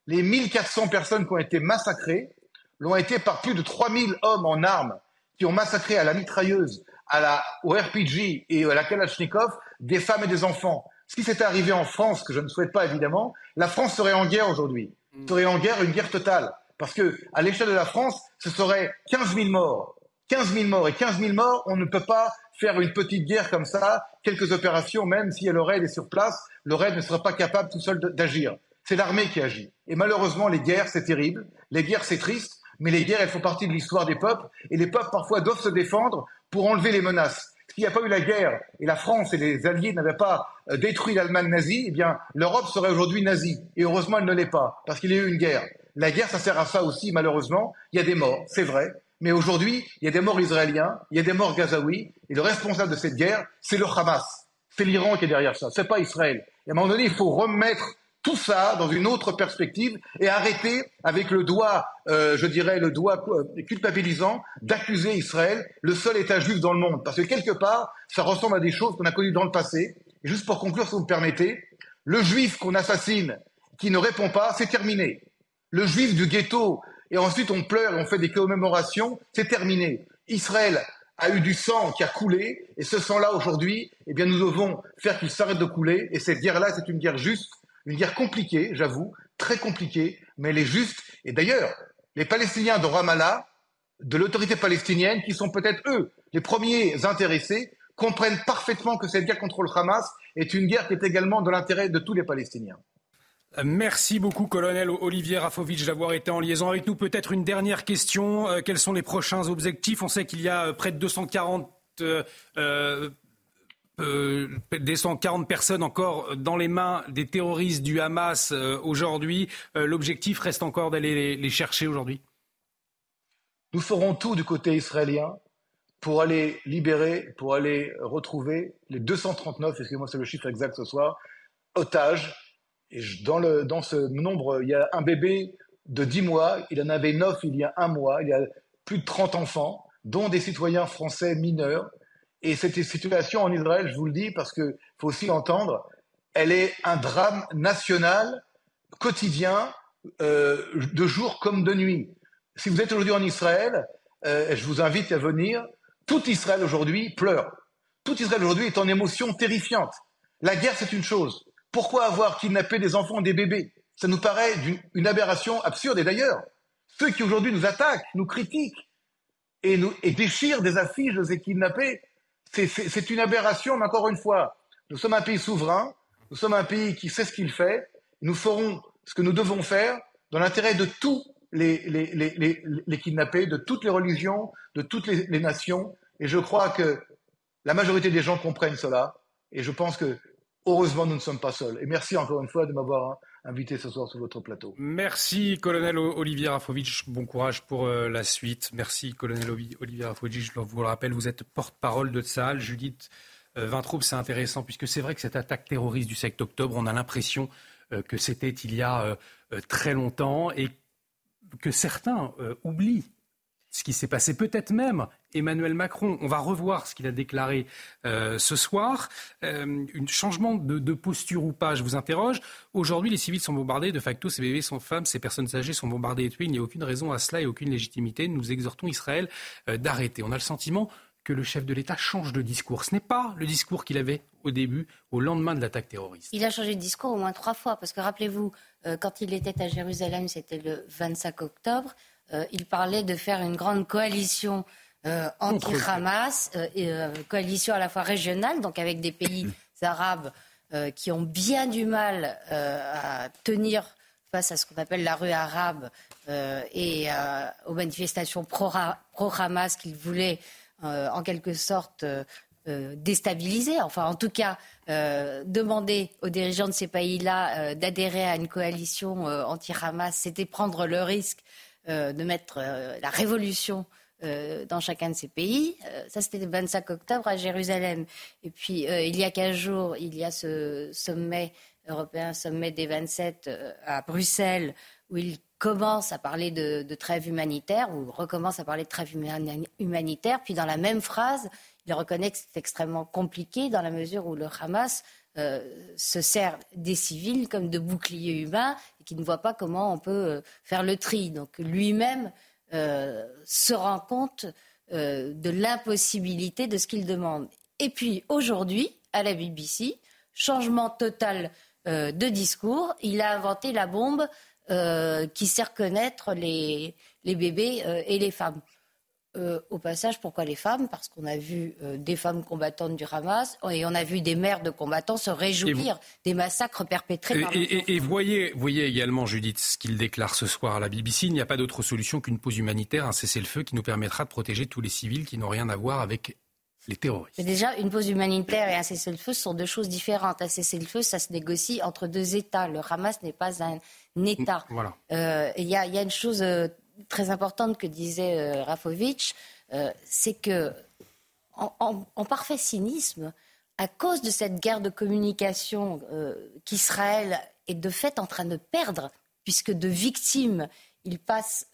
les 1400 personnes qui ont été massacrées l'ont été par plus de 3000 hommes en armes qui ont massacré à la mitrailleuse, à la, au RPG et à la Kalachnikov des femmes et des enfants. Ce qui s'était arrivé en France, que je ne souhaite pas évidemment, la France serait en guerre aujourd'hui. Mm. Serait en guerre, une guerre totale. Parce que, à l'échelle de la France, ce serait 15 000 morts. 15 000 morts. Et 15 000 morts, on ne peut pas faire une petite guerre comme ça, quelques opérations, même si le RAID est sur place, le RAID ne serait pas capable tout seul d'agir. C'est l'armée qui agit. Et malheureusement, les guerres, c'est terrible. Les guerres, c'est triste. Mais les guerres, elles font partie de l'histoire des peuples. Et les peuples, parfois, doivent se défendre pour enlever les menaces. S'il n'y a pas eu la guerre et la France et les Alliés n'avaient pas euh, détruit l'Allemagne nazie, eh bien, l'Europe serait aujourd'hui nazie. Et heureusement, elle ne l'est pas, parce qu'il y a eu une guerre. La guerre, ça sert à ça aussi, malheureusement. Il y a des morts, c'est vrai. Mais aujourd'hui, il y a des morts israéliens, il y a des morts gazaouis. Et le responsable de cette guerre, c'est le Hamas. C'est l'Iran qui est derrière ça. C'est pas Israël. Et à un moment donné, il faut remettre tout ça dans une autre perspective et arrêter avec le doigt, euh, je dirais, le doigt euh, culpabilisant d'accuser Israël, le seul État juif dans le monde. Parce que quelque part, ça ressemble à des choses qu'on a connues dans le passé. Et juste pour conclure, si vous me permettez, le juif qu'on assassine, qui ne répond pas, c'est terminé. Le juif du ghetto, et ensuite on pleure et on fait des commémorations, c'est terminé. Israël a eu du sang qui a coulé, et ce sang-là, aujourd'hui, eh bien, nous devons faire qu'il s'arrête de couler, et cette guerre-là, c'est une guerre juste, une guerre compliquée, j'avoue, très compliquée, mais elle est juste. Et d'ailleurs, les Palestiniens de Ramallah, de l'autorité palestinienne, qui sont peut-être eux les premiers intéressés, comprennent parfaitement que cette guerre contre le Hamas est une guerre qui est également de l'intérêt de tous les Palestiniens. Merci beaucoup, colonel Olivier Rafovitch, d'avoir été en liaison avec nous. Peut-être une dernière question. Euh, quels sont les prochains objectifs? On sait qu'il y a euh, près de 240 euh, euh, des 140 personnes encore dans les mains des terroristes du Hamas euh, aujourd'hui. Euh, l'objectif reste encore d'aller les, chercher aujourd'hui Nous ferons tout du côté israélien pour aller libérer, pour aller retrouver les 239, excusez-moi c'est le chiffre exact ce soir, otages. Et dans, le, dans ce nombre, il y a un bébé de 10 mois, il en avait 9 il y a un mois, il y a plus de 30 enfants, dont des citoyens français mineurs et cette situation en Israël, je vous le dis parce qu'il faut aussi l'entendre, elle est un drame national, quotidien, euh, de jour comme de nuit. Si vous êtes aujourd'hui en Israël, euh, je vous invite à venir. Tout Israël aujourd'hui pleure. Tout Israël aujourd'hui est en émotion terrifiante. La guerre, c'est une chose. Pourquoi avoir kidnappé des enfants, des bébés? Ça nous paraît une aberration absurde. Et d'ailleurs, ceux qui aujourd'hui nous attaquent, nous critiquent et, et déchirent des affiches de ces kidnappés, c'est une aberration, mais encore une fois, nous sommes un pays souverain, nous sommes un pays qui sait ce qu'il fait, nous ferons ce que nous devons faire dans l'intérêt de tous les, les, kidnappés, de toutes les religions, de toutes les, nations. Et je crois que la majorité des gens comprennent cela. Et je pense que, heureusement, nous ne sommes pas seuls. Et merci encore une fois de m'avoir invité ce soir sur votre plateau. Merci, colonel Olivier Rafovitch. Bon courage pour euh, la suite. Merci, colonel Olivier Rafovitch. Je vous le rappelle, vous êtes porte-parole de Tsahal. Judith euh, c'est intéressant puisque c'est vrai que cette attaque terroriste du 7 octobre, on a l'impression euh, que c'était il y a très longtemps et que certains oublient ce qui s'est passé. Peut-être même Emmanuel Macron. On va revoir ce qu'il a déclaré euh, ce soir. Euh, un changement de, posture ou pas, je vous interroge. Aujourd'hui, les civils sont bombardés. De facto, ces bébés sont femmes, ces personnes âgées sont bombardées et tuées. Il n'y a aucune raison à cela et aucune légitimité. Nous exhortons Israël euh, d'arrêter. On a le sentiment que le chef de l'État change de discours. Ce n'est pas le discours qu'il avait au début, au lendemain de l'attaque terroriste. Il a changé de discours au moins trois fois, parce que rappelez-vous, quand il était à Jérusalem, c'était le 25 octobre. Euh, il parlait de faire une grande coalition euh, anti-Hamas, euh, coalition à la fois régionale, donc avec des pays arabes qui ont bien du mal à tenir face à ce qu'on appelle la rue arabe et aux manifestations pro-Hamas qu'ils voulaient en quelque sorte déstabiliser, enfin en tout cas demander aux dirigeants de ces pays-là d'adhérer à une coalition anti-Hamas, c'était prendre le risque de mettre euh, la révolution euh, dans chacun de ces pays. ça, c'était le 25 octobre à Jérusalem. Et puis, il y a 15 jours, il y a ce sommet européen, sommet des 27 à Bruxelles, où il commence à parler de, de, trêve humanitaire, ou recommence à parler de trêve humanitaire. Puis, dans la même phrase, il reconnaît que c'est extrêmement compliqué dans la mesure où le Hamas se sert des civils comme de boucliers humains qui ne voit pas comment on peut euh, faire le tri. Donc lui-même euh, se rend compte euh, de l'impossibilité de ce qu'il demande. Et puis aujourd'hui, à la BBC, changement total de discours, il a inventé la bombe qui sert connaître les, les bébés et les femmes. Euh, au passage, pourquoi les femmes? Parce qu'on a vu euh, des femmes combattantes du Hamas et on a vu des mères de combattants se réjouir des massacres perpétrés par Et, et voyez, voyez également, Judith, ce qu'il déclare ce soir à la BBC. Il n'y a pas d'autre solution qu'une pause humanitaire, un cessez-le-feu qui nous permettra de protéger tous les civils qui n'ont rien à voir avec les terroristes. Mais déjà, une pause humanitaire et un cessez-le-feu sont deux choses différentes. Un cessez-le-feu, ça se négocie entre deux États. Le Hamas n'est pas un État. Voilà. Euh, il y, a une chose très importante que disait euh, Rafovitch, euh, c'est que, en, parfait cynisme, à cause de cette guerre de communication euh, qu'Israël est de fait en train de perdre, puisque de victime, il passe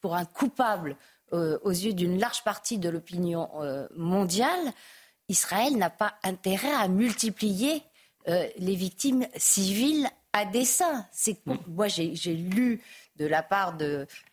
pour un coupable aux yeux d'une large partie de l'opinion mondiale, Israël n'a pas intérêt à multiplier les victimes civiles à dessein. C'est moi j'ai lu de la part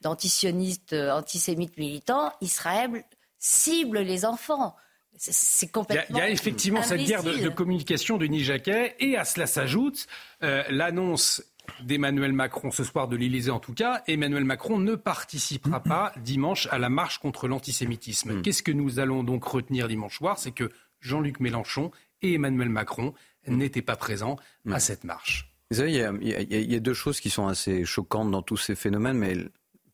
d'antisionistes, euh, antisémites militants, Israël cible les enfants. C'est complètement. Il y, a, effectivement cette guerre de, communication de Nijaquet, et à cela s'ajoute euh, l'annonce d'Emmanuel Macron ce soir de l'Élysée en tout cas. Emmanuel Macron ne participera pas dimanche à la marche contre l'antisémitisme. Hmm. Qu'est-ce que nous allons donc retenir dimanche soir? C'est que Jean-Luc Mélenchon et Emmanuel Macron n'étaient pas présents à cette marche. Vous savez, il y, a, deux choses qui sont assez choquantes dans tous ces phénomènes, mais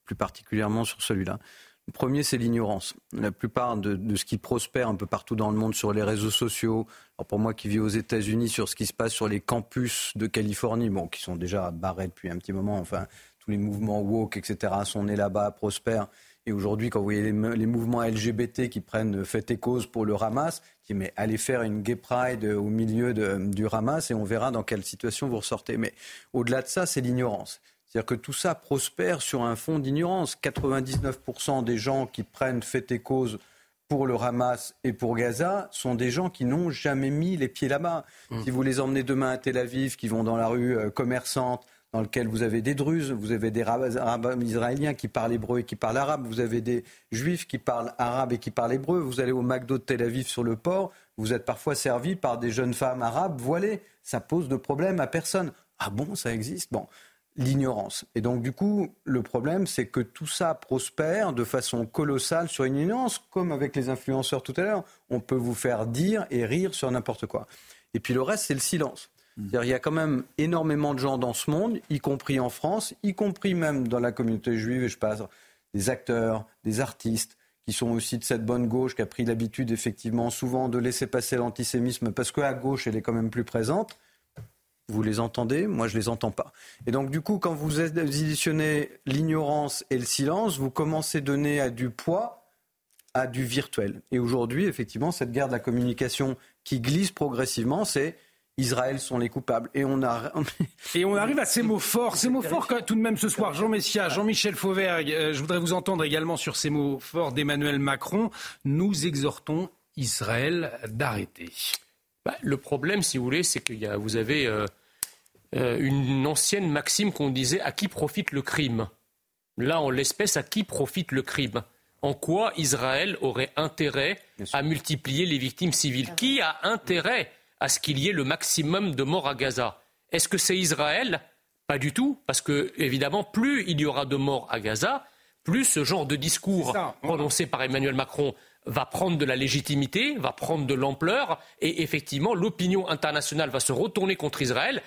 plus particulièrement sur celui-là. Le premier, c'est l'ignorance. La plupart de, ce qui prospère un peu partout dans le monde sur les réseaux sociaux, alors pour moi qui vis aux États-Unis, sur ce qui se passe sur les campus de Californie, bon, qui sont déjà barrés depuis un petit moment, enfin, tous les mouvements woke, etc., sont nés là-bas, prospèrent. Et aujourd'hui, quand vous voyez les, mouvements LGBT qui prennent fait et cause pour le Hamas, qui mais allez faire une gay pride au milieu du Hamas et on verra dans quelle situation vous ressortez. Mais au-delà de ça, c'est l'ignorance. C'est-à-dire que tout ça prospère sur un fond d'ignorance. 99% des gens qui prennent fait et cause pour le Hamas et pour Gaza sont des gens qui n'ont jamais mis les pieds là-bas. Mmh. Si vous les emmenez demain à Tel Aviv, qui vont dans la rue euh, commerçante, dans lequel vous avez des Druzes, vous avez des Arabes israéliens qui parlent hébreu et qui parlent arabe, vous avez des Juifs qui parlent arabe et qui parlent hébreu, vous allez au McDo de Tel Aviv sur le port, vous êtes parfois servi par des jeunes femmes arabes voilées. Ça pose de problème à personne. Ah bon, ça existe? Bon, l'ignorance. Et donc, du coup, le problème, c'est que tout ça prospère de façon colossale sur une ignorance, comme avec les influenceurs tout à l'heure. On peut vous faire dire et rire sur n'importe quoi. Et puis le reste, c'est le silence. Il y a quand même énormément de gens dans ce monde, y compris en France, y compris même dans la communauté juive, et je passe des acteurs, des artistes, qui sont aussi de cette bonne gauche, qui a pris l'habitude effectivement souvent de laisser passer l'antisémisme, parce qu'à gauche, elle est quand même plus présente. Vous les entendez Moi, je ne les entends pas. Et donc, du coup, quand vous additionnez l'ignorance et le silence, vous commencez à donner du poids à du virtuel. Et aujourd'hui, effectivement, cette guerre de la communication qui glisse progressivement, c'est Israël sont les coupables. Et on, a... et on arrive à ces mots forts. Ces mots forts, tout de même, ce soir, Jean Messia, Jean-Michel Fauvergue, euh, je voudrais vous entendre également sur ces mots forts d'Emmanuel Macron. Nous exhortons Israël d'arrêter. Bah, le problème, si vous voulez, c'est que vous avez euh, euh, une ancienne maxime qu'on disait à qui profite le crime? Là, en l'espèce, à qui profite le crime? En quoi Israël aurait intérêt à multiplier les victimes civiles? Qui a intérêt à ce qu'il y ait le maximum de morts à Gaza. Est-ce que c'est Israël? Pas du tout, parce que, évidemment, plus il y aura de morts à Gaza, plus ce genre de discours prononcé par Emmanuel Macron va prendre de la légitimité, va prendre de l'ampleur, et effectivement, l'opinion internationale va se retourner contre Israël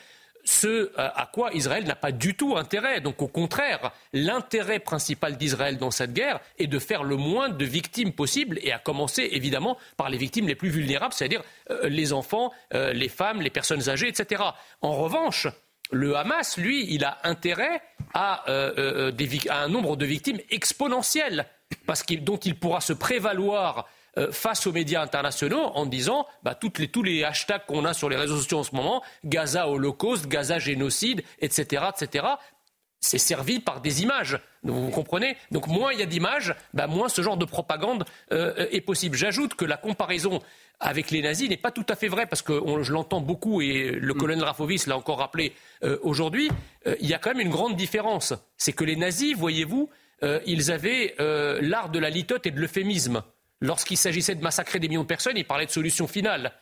ce euh, à quoi Israël n'a pas du tout intérêt. Donc au contraire, l'intérêt principal d'Israël dans cette guerre est de faire le moins de victimes possible, et à commencer évidemment par les victimes les plus vulnérables, c'est-à-dire euh, les enfants, euh, les femmes, les personnes âgées, etc. En revanche, le Hamas, lui, il a intérêt à, un nombre de victimes exponentiel, parce dont il pourra se prévaloir euh, face aux médias internationaux en disant bah, toutes les, tous les hashtags qu'on a sur les réseaux sociaux en ce moment, Gaza holocauste, Gaza génocide, etc., etc., c'est servi par des images. Vous comprenez? Donc moins il y a d'images, bah, moins ce genre de propagande euh, est possible. J'ajoute que la comparaison avec les nazis n'est pas tout à fait vraie, parce que je l'entends beaucoup, et le mm. colonel Rafovis l'a encore rappelé euh, aujourd'hui, il y a quand même une grande différence. C'est que les nazis, voyez-vous, ils avaient l'art de la litote et de l'euphémisme. Lorsqu'il s'agissait de massacrer des millions de personnes, il parlait de solution finale.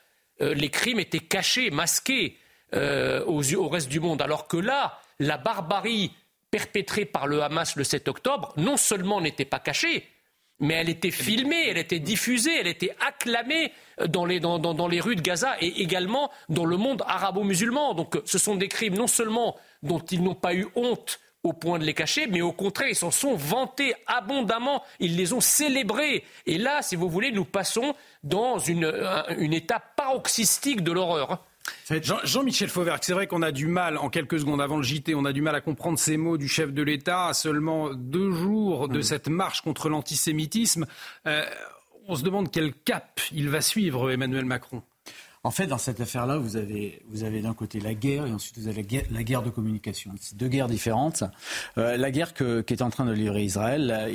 Euh, les crimes étaient cachés, masqués euh, au reste du monde. Alors que là, la barbarie perpétrée par le Hamas le 7 octobre, non seulement n'était pas cachée, mais elle était filmée, elle était diffusée, elle était acclamée dans les, dans les rues de Gaza et également dans le monde arabo-musulman. Donc ce sont des crimes non seulement dont ils n'ont pas eu honte au point de les cacher, mais au contraire, ils s'en sont vantés abondamment, ils les ont célébrés. Et là, si vous voulez, nous passons dans une, une étape paroxystique de l'horreur. Jean-Michel Fauvert, c'est vrai qu'on a du mal, en quelques secondes avant le JT, on a du mal à comprendre ces mots du chef de l'État à seulement deux jours de mm. cette marche contre l'antisémitisme. Euh, on se demande quel cap il va suivre, Emmanuel Macron. En fait, dans cette affaire-là, vous avez, vous avez d'un côté la guerre et ensuite vous avez la guerre, de communication. C'est deux guerres différentes. Euh, la guerre que, qu'est en train de livrer Israël,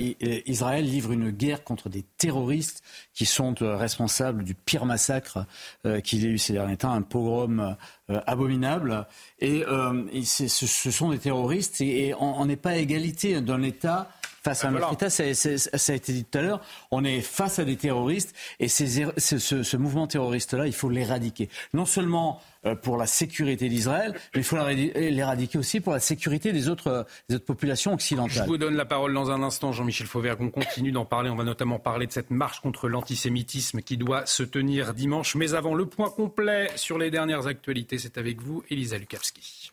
Israël livre une guerre contre des terroristes qui sont euh, responsables du pire massacre euh, qu'il ait eu ces derniers temps, un pogrom abominable. Et, ce, sont des terroristes et, on n'est pas à égalité d'un État face à un autre État. Ça, a été dit tout à l'heure. On est face à des terroristes et ce, ce, mouvement terroriste-là, il faut l'éradiquer. Non seulement euh, pour la sécurité d'Israël, mais il faut l'éradiquer aussi pour la sécurité des autres, des autres populations occidentales. Je vous donne la parole dans un instant, Jean-Michel Fauvert. On continue d'en parler. On va notamment parler de cette marche contre l'antisémitisme qui doit se tenir dimanche. Mais avant, le point complet sur les dernières actualités, c'est avec vous, Elisa Lukavski.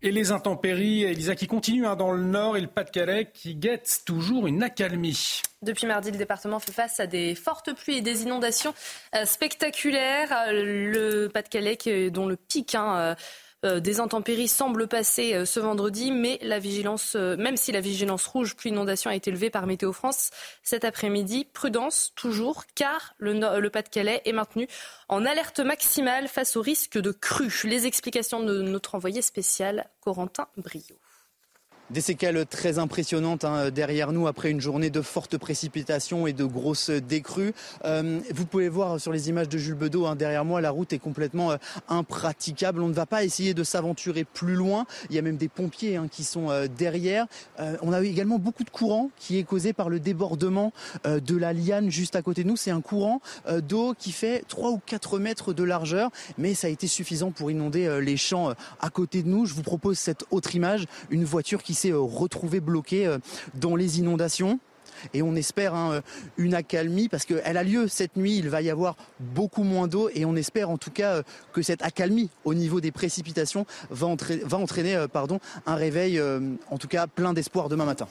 Et les intempéries, Elisa, qui continuent hein, dans le nord et le Pas-de-Calais, qui guettent toujours une accalmie. Depuis mardi, le département fait face à des fortes pluies et des inondations euh, spectaculaires. Euh, le Pas-de-Calais, dont le pic hein, euh, des intempéries semblent passer euh, ce vendredi, mais la vigilance, euh, même si la vigilance rouge plus inondation a été levée par Météo France cet après-midi, prudence toujours, car le, le Pas-de-Calais est maintenu en alerte maximale face au risque de crue. Les explications de notre envoyé spécial Corentin Brio. Des séquelles très impressionnantes hein, derrière nous après une journée de fortes précipitations et de grosses décrues. Euh, vous pouvez voir sur les images de Jules Bedeau hein, derrière moi, la route est complètement euh, impraticable. On ne va pas essayer de s'aventurer plus loin. Il y a même des pompiers hein, qui sont euh, derrière. on a également beaucoup de courant qui est causé par le débordement de la liane juste à côté de nous. C'est un courant d'eau qui fait 3 ou 4 mètres de largeur, mais ça a été suffisant pour inonder les champs à côté de nous. Je vous propose cette autre image, une voiture qui s'est euh, retrouvée bloquée euh, dans les inondations et on espère hein, euh, une accalmie parce qu'elle a lieu cette nuit. Il va y avoir beaucoup moins d'eau et on espère en tout cas que cette accalmie au niveau des précipitations va entraîner, un réveil en tout cas plein d'espoir demain matin.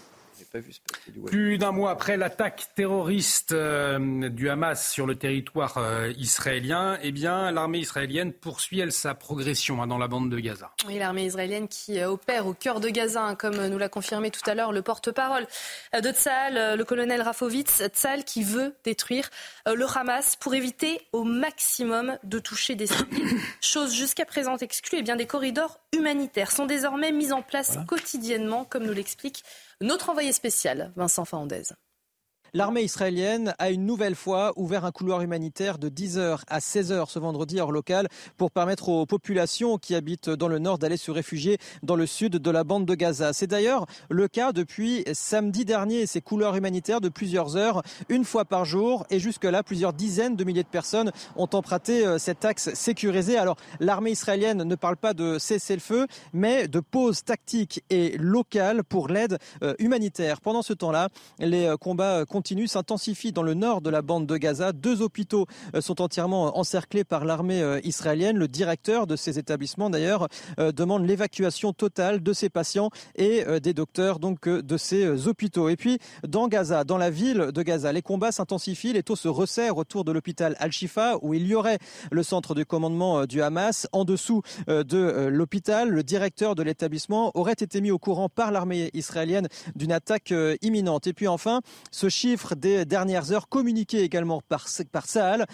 Plus d'un mois après l'attaque terroriste euh, du Hamas sur le territoire euh, israélien, eh bien, l'armée israélienne poursuit elle sa progression hein, dans la bande de Gaza? Oui, l'armée israélienne qui euh, opère au cœur de Gaza, hein, comme nous l'a confirmé tout à l'heure le porte-parole de Tzal, le colonel Rafovitz, Tzal qui veut détruire le Hamas pour éviter au maximum de toucher des civils. Chose jusqu'à présent exclue, eh bien, des corridors humanitaires sont désormais mis en place quotidiennement, comme nous l'explique notre envoyé spécial, Vincent Fandez. L'armée israélienne a une nouvelle fois ouvert un couloir humanitaire de 10h à 16h ce vendredi heure locale pour permettre aux populations qui habitent dans le nord d'aller se réfugier dans le sud de la bande de Gaza. C'est d'ailleurs le cas depuis samedi dernier. Ces couloirs humanitaires de plusieurs heures, une fois par jour et jusque-là plusieurs dizaines de milliers de personnes ont emprunté euh, cet axe sécurisé. Alors l'armée israélienne ne parle pas de cessez-le-feu mais de pause tactique et locale pour l'aide euh, humanitaire. Pendant ce temps-là, les euh, combats continue s'intensifie dans le nord de la bande de Gaza. Deux hôpitaux euh, sont entièrement encerclés par l'armée euh, israélienne. Le directeur de ces établissements, d'ailleurs, euh, demande l'évacuation totale de ces patients et des docteurs donc de ces hôpitaux. Et puis, dans Gaza, dans la ville de Gaza, les combats s'intensifient. Les taux se resserrent autour de l'hôpital Al-Shifa, où il y aurait le centre de commandement du Hamas. En dessous de l'hôpital, le directeur de l'établissement aurait été mis au courant par l'armée israélienne d'une attaque imminente. Et puis enfin, ce chiffre des dernières heures communiqué également par, par Sahel.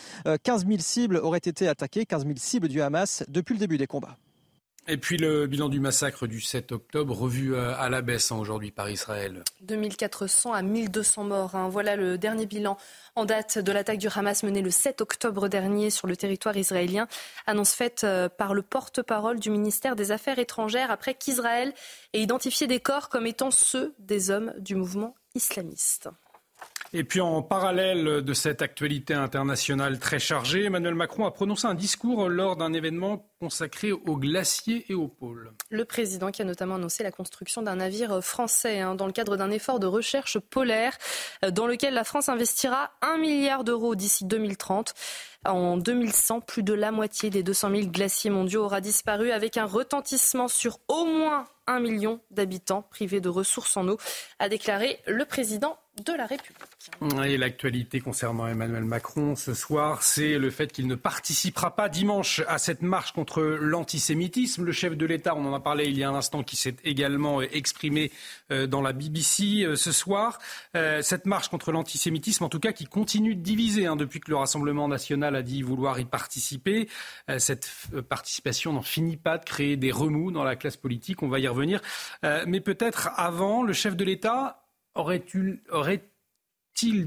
15 000 cibles auraient été attaquées, 15 000 cibles du Hamas depuis le début des combats. Et puis le bilan du massacre du 7 octobre, revu euh, à la baisse hein, aujourd'hui par Israël. 2400 à 1200 morts. Hein. Voilà le dernier bilan en date de l'attaque du Hamas menée le 7 octobre dernier sur le territoire israélien. Annonce faite euh, par le porte-parole du ministère des Affaires étrangères après qu'Israël ait identifié des corps comme étant ceux des hommes du mouvement islamiste. Et puis en parallèle de cette actualité internationale très chargée, Emmanuel Macron a prononcé un discours lors d'un événement consacré aux glaciers et aux pôles. Le président qui a notamment annoncé la construction d'un navire français hein, dans le cadre d'un effort de recherche polaire euh, dans lequel la France investira un milliard d'euros d'ici 2030. En 2100, plus de la moitié des 200 000 glaciers mondiaux aura disparu avec un retentissement sur au moins un million d'habitants privés de ressources en eau, a déclaré le président de la République. Et l'actualité concernant Emmanuel Macron ce soir, c'est le fait qu'il ne participera pas dimanche à cette marche contre l'antisémitisme. Le chef de l'État, on en a parlé il y a un instant, qui s'est également exprimé euh, dans la BBC euh, ce soir. Euh, cette marche contre l'antisémitisme, en tout cas, qui continue de diviser hein, depuis que le Rassemblement national a dit vouloir y participer. Cette participation n'en finit pas de créer des remous dans la classe politique. On va y revenir. Mais peut-être avant, le chef de l'État aurait-il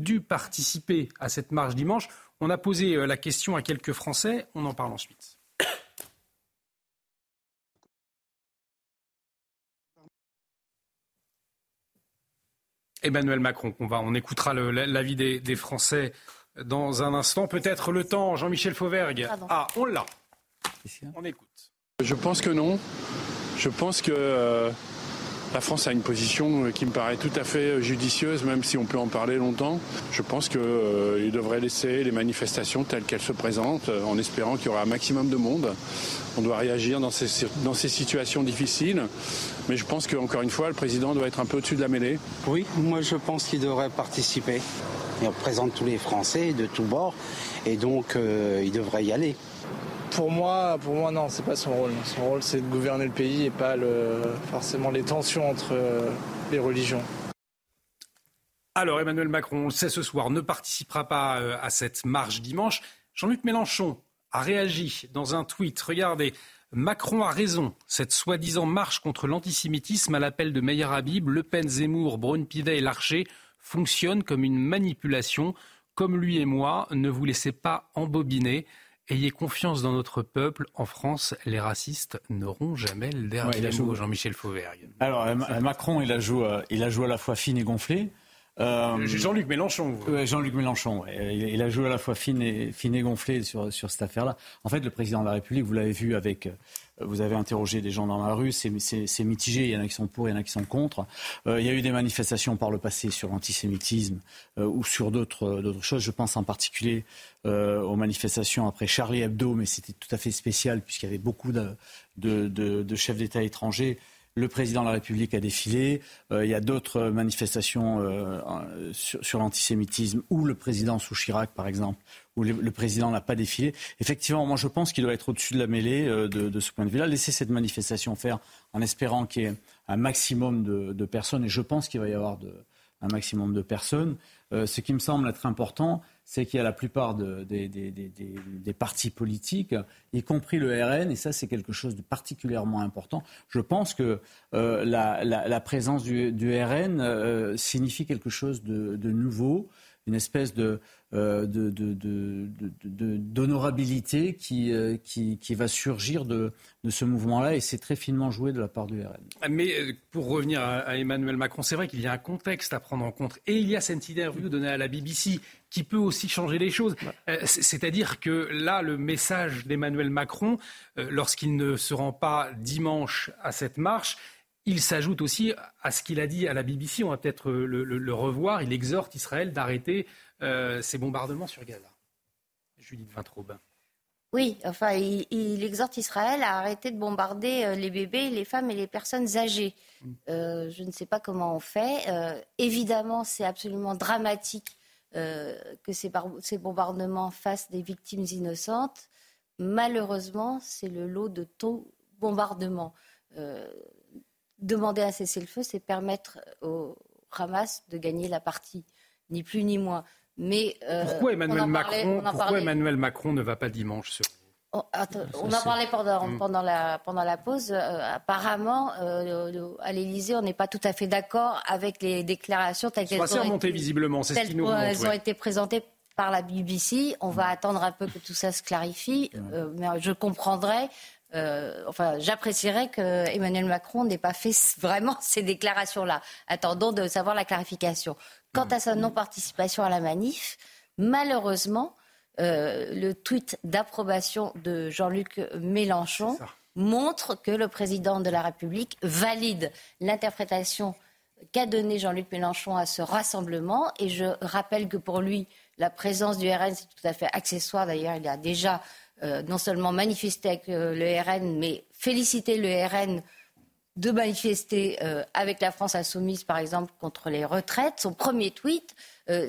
dû participer à cette marche dimanche? On a posé euh, la question à quelques Français, on en parle ensuite. Emmanuel Macron, on, va, on écoutera l'avis des, Français dans un instant. Peut-être le temps, Jean-Michel Fauvergue. Ah, on l'a. On écoute. Je pense que non. Je pense que euh, la France a une position euh, qui me paraît tout à fait judicieuse, même si on peut en parler longtemps. Je pense qu'il euh, devrait laisser les manifestations telles qu'elles se présentent, euh, en espérant qu'il y aura un maximum de monde. On doit réagir dans ces, dans ces situations difficiles. Mais je pense qu'encore une fois, le président doit être un peu au-dessus de la mêlée. Oui, moi je pense qu'il devrait participer. Il représente tous les Français de tous bords. Et donc, il devrait y aller. Pour moi, pour moi non, c'est pas son rôle. Son rôle, c'est de gouverner le pays et pas forcément les tensions entre euh, les religions. Alors Emmanuel Macron, on le sait ce soir, ne participera pas euh, à cette marche dimanche. Jean-Luc Mélenchon a réagi dans un tweet. Regardez, Macron a raison. Cette soi-disant marche contre l'antisémitisme à l'appel de Meyer Habib, Le Pen, Zemmour, Braun-Pivet et Larcher fonctionne comme une manipulation. Comme lui et moi, ne vous laissez pas embobiner. Ayez confiance dans notre peuple. En France, les racistes n'auront jamais le dernier mot, Jean-Michel Fauvergue. Alors, euh, Macron, il a, joué, euh, il a joué à la fois fine et gonflé. Euh, Jean-Luc Mélenchon. Jean-Luc Mélenchon, il, a joué à la fois fine et, fine et gonflé sur, sur cette affaire-là. En fait, le président de la République, vous l'avez vu avec vous avez interrogé des gens dans la rue, c'est mitigé, il y en a qui sont pour, il y en a qui sont contre. Euh, il y a eu des manifestations par le passé sur l'antisémitisme euh, ou sur d'autres choses. Je pense en particulier euh, aux manifestations après Charlie Hebdo, mais c'était tout à fait spécial puisqu'il y avait beaucoup de, chefs d'État étrangers le président de la République a défilé. Euh, il y a d'autres manifestations euh, sur, l'antisémitisme où le président sous Chirac, par exemple, où le, président n'a pas défilé. Effectivement, moi je pense qu'il doit être au-dessus de la mêlée euh, de, ce point de vue-là. Laisser cette manifestation faire en espérant qu'il y ait un maximum de, personnes, et je pense qu'il va y avoir un maximum de personnes. ce qui me semble être important, c'est qu'il y a la plupart des, partis politiques, y compris le RN, et ça c'est quelque chose de particulièrement important. Je pense que euh, la, présence du, RN euh, signifie quelque chose de nouveau, une espèce de, euh, d'honorabilité qui, euh, qui, qui, va surgir de, de ce mouvement-là et c'est très finement joué de la part du RN. Mais euh, pour revenir à, Emmanuel Macron, c'est vrai qu'il y a un contexte à prendre en compte et il y a cette interview donnée à la BBC qui peut aussi changer les choses. C'est-à-dire que là, le message d'Emmanuel Macron, lorsqu'il ne se rend pas dimanche à cette marche, il s'ajoute aussi à ce qu'il a dit à la BBC, on va peut-être le, revoir, il exhorte Israël d'arrêter euh, ces bombardements sur Gaza. Judith Vintraube. Oui, enfin, il, exhorte Israël à arrêter de bombarder euh, les bébés, les femmes et les personnes âgées. Mm. Euh, je ne sais pas comment on fait. évidemment, c'est absolument dramatique que ces, ces, bombardements fassent des victimes innocentes. Malheureusement, c'est le lot de tout bombardement demander un cessez-le-feu, c'est permettre au Hamas de gagner la partie, ni plus ni moins. Mais euh, pourquoi, Emmanuel, Macron, pourquoi Emmanuel Macron ne va pas dimanche sur oh, on en parlait pendant, mm. pendant, la, pendant la pause. Euh, apparemment, euh, à l'Élysée, on n'est pas tout à fait d'accord avec les déclarations telles qu'elles ont, été, visiblement, ce qui nous Elles ont été présentées par la BBC. On va attendre un peu que tout ça se clarifie. mais je comprendrais euh, enfin, j'apprécierais que Emmanuel Macron n'ait pas fait vraiment ces déclarations-là. Attendons de savoir la clarification. Quant à sa non-participation à la manif, malheureusement, euh, le tweet d'approbation de Jean-Luc Mélenchon montre que le président de la République valide l'interprétation qu'a donnée Jean-Luc Mélenchon à ce rassemblement. Et je rappelle que pour lui, la présence du RN, c'est tout à fait accessoire. D'ailleurs, il a déjà euh, non seulement manifester avec euh, le RN, mais féliciter le RN de manifester euh, avec la France insoumise, par exemple, contre les retraites. Son premier tweet,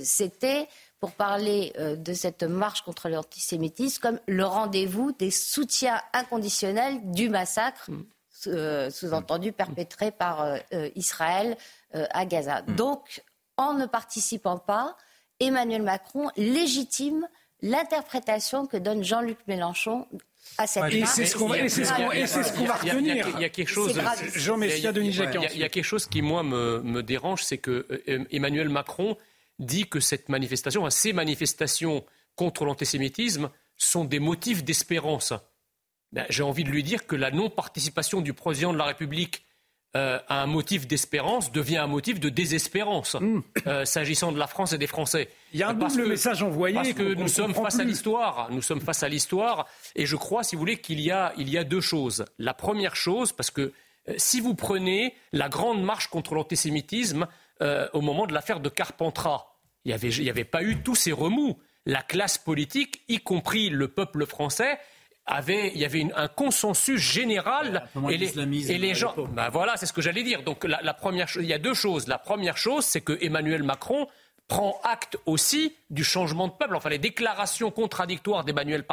c'était pour parler de cette marche contre l'antisémitisme comme le rendez-vous des soutiens inconditionnels du massacre, mm. sous-entendu perpétré par Israël à Gaza. Mm. Donc, en ne participant pas, Emmanuel Macron légitime l'interprétation que donne Jean-Luc Mélenchon à cette Et c'est ce qu'on va, retenir. Il y a quelque chose, Jean Messia, Denis Jacquin. Il y a quelque chose qui, moi, me, me dérange, c'est que euh, Emmanuel Macron dit que cette manifestation, ces manifestations contre l'antisémitisme sont des motifs d'espérance. Ben, j'ai envie de lui dire que la non-participation du président de la République euh, un motif d'espérance devient un motif de désespérance, hmm. euh, s'agissant de la France et des Français. Il y a un double message envoyé. Parce que nous sommes face à l'histoire. Nous sommes face à l'histoire. Et je crois, si vous voulez, qu'il y a, il y a deux choses. La première chose, parce que euh, si vous prenez la grande marche contre l'antisémitisme au moment de l'affaire de Carpentras, il n'y avait pas eu tous ces remous. La classe politique, y compris le peuple français, avait, il y avait un consensus général et les, et les gens. Ben voilà, c'est ce que j'allais dire. Donc la, première, il y a deux choses. La première chose, c'est que Emmanuel Macron prend acte aussi du changement de peuple. Enfin, les déclarations contradictoires d'Emmanuel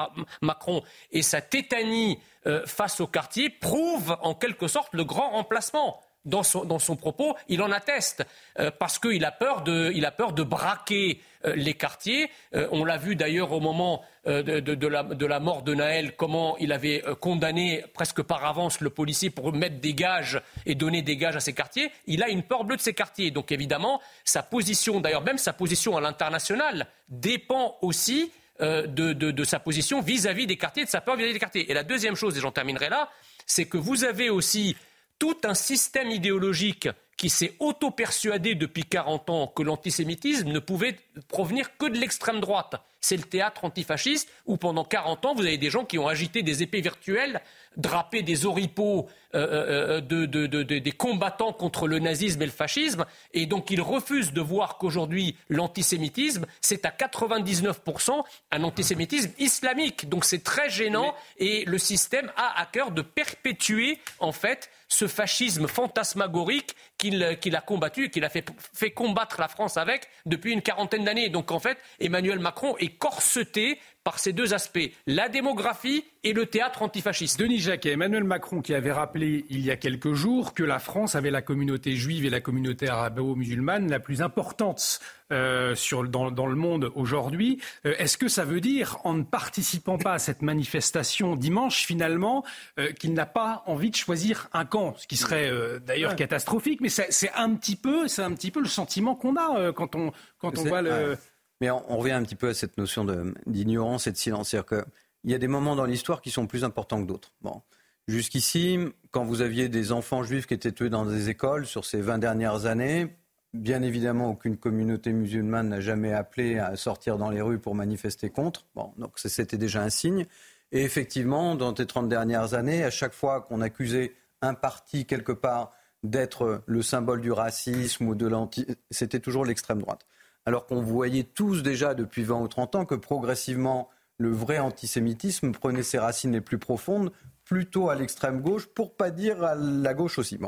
Macron et sa tétanie euh, face au quartier prouvent en quelque sorte le grand remplacement. Dans son, dans son propos, il en atteste, euh, parce qu'il a, peur de, a peur de braquer euh, les quartiers. Euh, on l'a vu d'ailleurs au moment de, de, la, de, la, mort de Naël, comment il avait condamné presque par avance le policier pour mettre des gages et donner des gages à ces quartiers. Il a une peur bleue de ces quartiers. Donc évidemment, sa position, d'ailleurs même sa position à l'international, dépend aussi de, de, sa position vis-à-vis des quartiers, de sa peur vis à -vis des quartiers. Et la deuxième chose, et j'en terminerai là, c'est que vous avez aussi tout un système idéologique qui s'est auto-persuadé depuis 40 ans que l'antisémitisme ne pouvait provenir que de l'extrême droite. C'est le théâtre antifasciste où pendant 40 ans, vous avez des gens qui ont agité des épées virtuelles, drapé des oripeaux euh, euh, euh, des combattants contre le nazisme et le fascisme. Et donc ils refusent de voir qu'aujourd'hui, l'antisémitisme, c'est à 99% un antisémitisme islamique. Donc c'est très gênant et le système a à cœur de perpétuer, en fait, ce fascisme fantasmagorique qu'il a combattu qu'il a fait, fait, combattre la France avec depuis une quarantaine d'années. Donc en fait, Emmanuel Macron est corseté par ces deux aspects, la démographie et le théâtre antifasciste. Denis Jacquet, Emmanuel Macron qui avait rappelé il y a quelques jours que la France avait la communauté juive et la communauté arabo-musulmane la plus importante euh, sur, dans, le monde aujourd'hui. Euh, est-ce que ça veut dire, en ne participant pas à cette manifestation dimanche, finalement, euh, qu'il n'a pas envie de choisir un camp? Ce qui serait d'ailleurs catastrophique, mais c'est un, petit peu, un petit peu le sentiment qu'on a quand on, quand on voit le... Mais on, revient un petit peu à cette notion d'ignorance et de silence. C'est-à-dire qu'il y a des moments dans l'histoire qui sont plus importants que d'autres. Bon. Jusqu'ici, quand vous aviez des enfants juifs qui étaient tués dans des écoles sur ces 20 dernières années, bien évidemment, aucune communauté musulmane n'a jamais appelé à sortir dans les rues pour manifester contre. Bon, donc c'était déjà un signe. Et effectivement, dans ces 30 dernières années, à chaque fois qu'on accusait un parti quelque part d'être le symbole du racisme ou de l'anti, c'était toujours l'extrême droite alors qu'on voyait tous déjà depuis 20 ou 30 ans que progressivement le vrai antisémitisme prenait ses racines les plus profondes plutôt à l'extrême gauche, pour pas dire à la gauche aussi.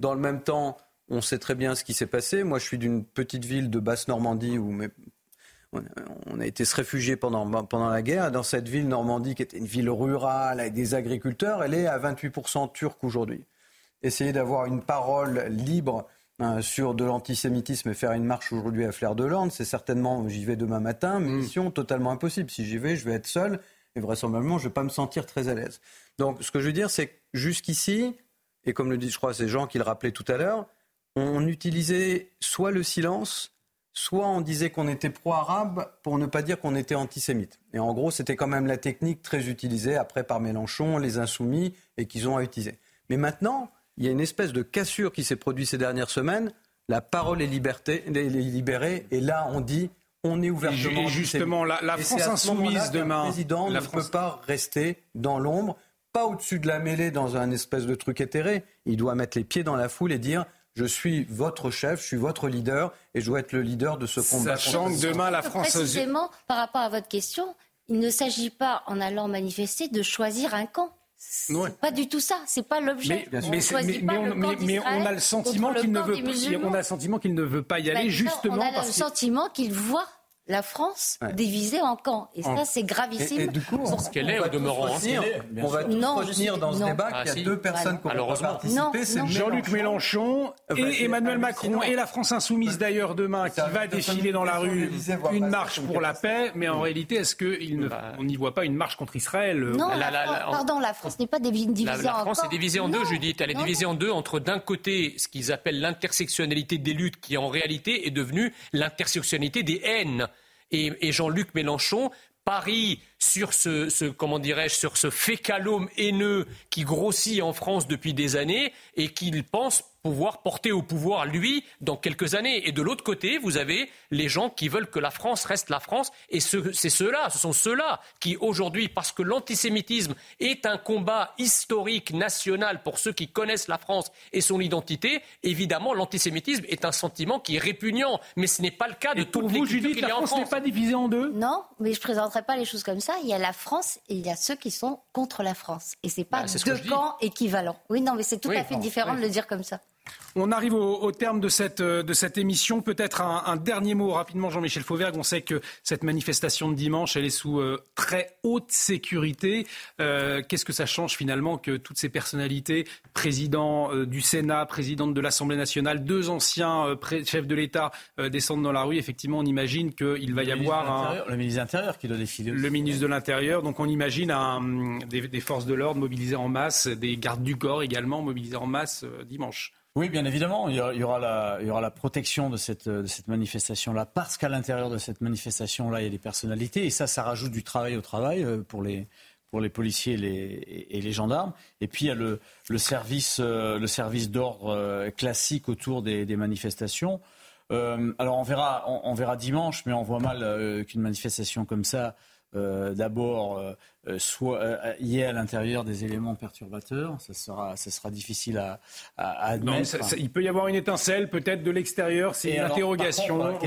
Dans le même temps, on sait très bien ce qui s'est passé. Moi, je suis d'une petite ville de Basse-Normandie où on a été se réfugier pendant, pendant la guerre. Dans cette ville, Normandie, qui était une ville rurale avec des agriculteurs, elle est à 28% turque aujourd'hui. Essayer d'avoir une parole libre sur de l'antisémitisme et faire une marche aujourd'hui à Flair de Lande, c'est certainement, j'y vais demain matin, mm. mission totalement impossible. Si j'y vais, je vais être seul et vraisemblablement, je ne vais pas me sentir très à l'aise. Donc, ce que je veux dire, c'est que jusqu'ici, et comme le dit, je crois, ces gens qui le rappelaient tout à l'heure, on utilisait soit le silence, soit on disait qu'on était pro-arabe pour ne pas dire qu'on était antisémite. Et en gros, c'était quand même la technique très utilisée après par Mélenchon, les insoumis, et qu'ils ont à utiliser. Mais maintenant, il y a une espèce de cassure qui s'est produite ces dernières semaines. La parole est, liberté, est libérée et là on dit on est ouvertement. Et justement, la, la France insoumise demain. Le président ne peut pas rester dans l'ombre, pas au-dessus de la mêlée dans un espèce de truc éthéré. Il doit mettre les pieds dans la foule et dire je suis votre chef, je suis votre leader et je dois être le leader de ce combat. Sachant que demain la France. Précisément, par rapport à votre question, il ne s'agit pas, en allant manifester, de choisir un camp. C'est pas du tout ça, c'est pas l'objet. Mais, mais, on, a le sentiment qu'il ne veut, on a le sentiment qu'il ne veut pas y aller justement on a le sentiment qu'il voit la France divisée en camps. Et ça, c'est gravissime. Et, du coup, ce qu'elle est au demeurant. On va tout retenir dans ce débat qu'il y a ah, deux personnes qui ont participé. C'est Jean-Luc Mélenchon et Emmanuel Macron et la France insoumise d'ailleurs demain qui va défiler dans la rue une marche pour la paix. Mais en réalité, est-ce qu'on bah. n'y voit pas une marche contre Israël Non, pardon, la France n'est pas divisée en La France est divisée en deux, Judith. Elle est divisée en deux entre d'un côté ce qu'ils appellent l'intersectionnalité des luttes qui en réalité est devenue l'intersectionnalité des haines et, Jean-Luc Mélenchon parie sur ce, comment dirais-je, sur ce fécalome haineux qui grossit en France depuis des années et qu'il pense pouvoir porter au pouvoir, lui, dans quelques années. Et de l'autre côté, vous avez les gens qui veulent que la France reste la France. Et c'est ceux-là, ce sont ceux-là qui, aujourd'hui, parce que l'antisémitisme est un combat historique, national, pour ceux qui connaissent la France et son identité, évidemment, l'antisémitisme est un sentiment qui est répugnant. Mais ce n'est pas le cas de toutes les Judith, la France n'est pas divisée en deux? Non, mais je ne présenterai pas les choses comme ça. Il y a la France et il y a ceux qui sont contre la France. Et ce n'est pas bah, deux camps équivalents. Oui, non, mais c'est tout à fait différent de le dire comme ça. On arrive au, terme de cette, euh, de cette émission. Peut-être un, dernier mot rapidement, Jean-Michel Fauvergue. On sait que cette manifestation de dimanche, elle est sous euh, très haute sécurité. Euh, qu'est-ce que ça change finalement que toutes ces personnalités, président du Sénat, présidente de l'Assemblée nationale, deux anciens chefs de l'État descendent dans la rue Effectivement, on imagine qu'il va y avoir un... Le ministre de l'Intérieur qui doit défiler. Le ministre de l'Intérieur. Donc on imagine un, des, des, forces de l'ordre mobilisées en masse, des gardes du corps également mobilisés en masse dimanche. Oui, bien évidemment, il y aura, la, protection de cette, manifestation-là, parce qu'à l'intérieur de cette manifestation-là, il y a des personnalités, et ça, ça rajoute du travail au travail euh, pour les, policiers et les, gendarmes. Et puis il y a le, euh, service d'ordre euh, classique autour des, manifestations. alors on verra, dimanche, mais on voit mal qu'une manifestation comme ça, d'abord soit euh, y ait à l'intérieur des éléments perturbateurs. Ça sera, ça sera difficile à, à admettre. Non, il peut y avoir une éteintelle, peut-être de l'extérieur. C'est une interrogation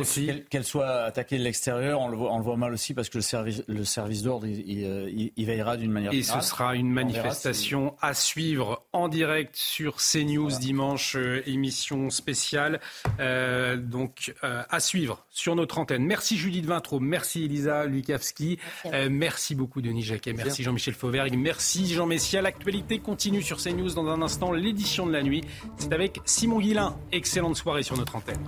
Qu'elle soit attaquée de l'extérieur, on le, voit, on le voit mal aussi parce que le service, le service d'ordre, il, il, veillera d'une manière. Et ce sera une manifestation à suivre en direct sur CNews dimanche, euh, émission spéciale. Euh, donc à suivre sur notre antenne. Merci Judith Vintraud, merci Elisa Lukavski, merci, merci beaucoup Denis Jacques merci Jean-Michel Fauvergue. Merci Jean Messia. L'actualité continue sur CNews dans un instant. L'édition de la nuit, c'est avec Simon Guillain. Excellente soirée sur notre antenne.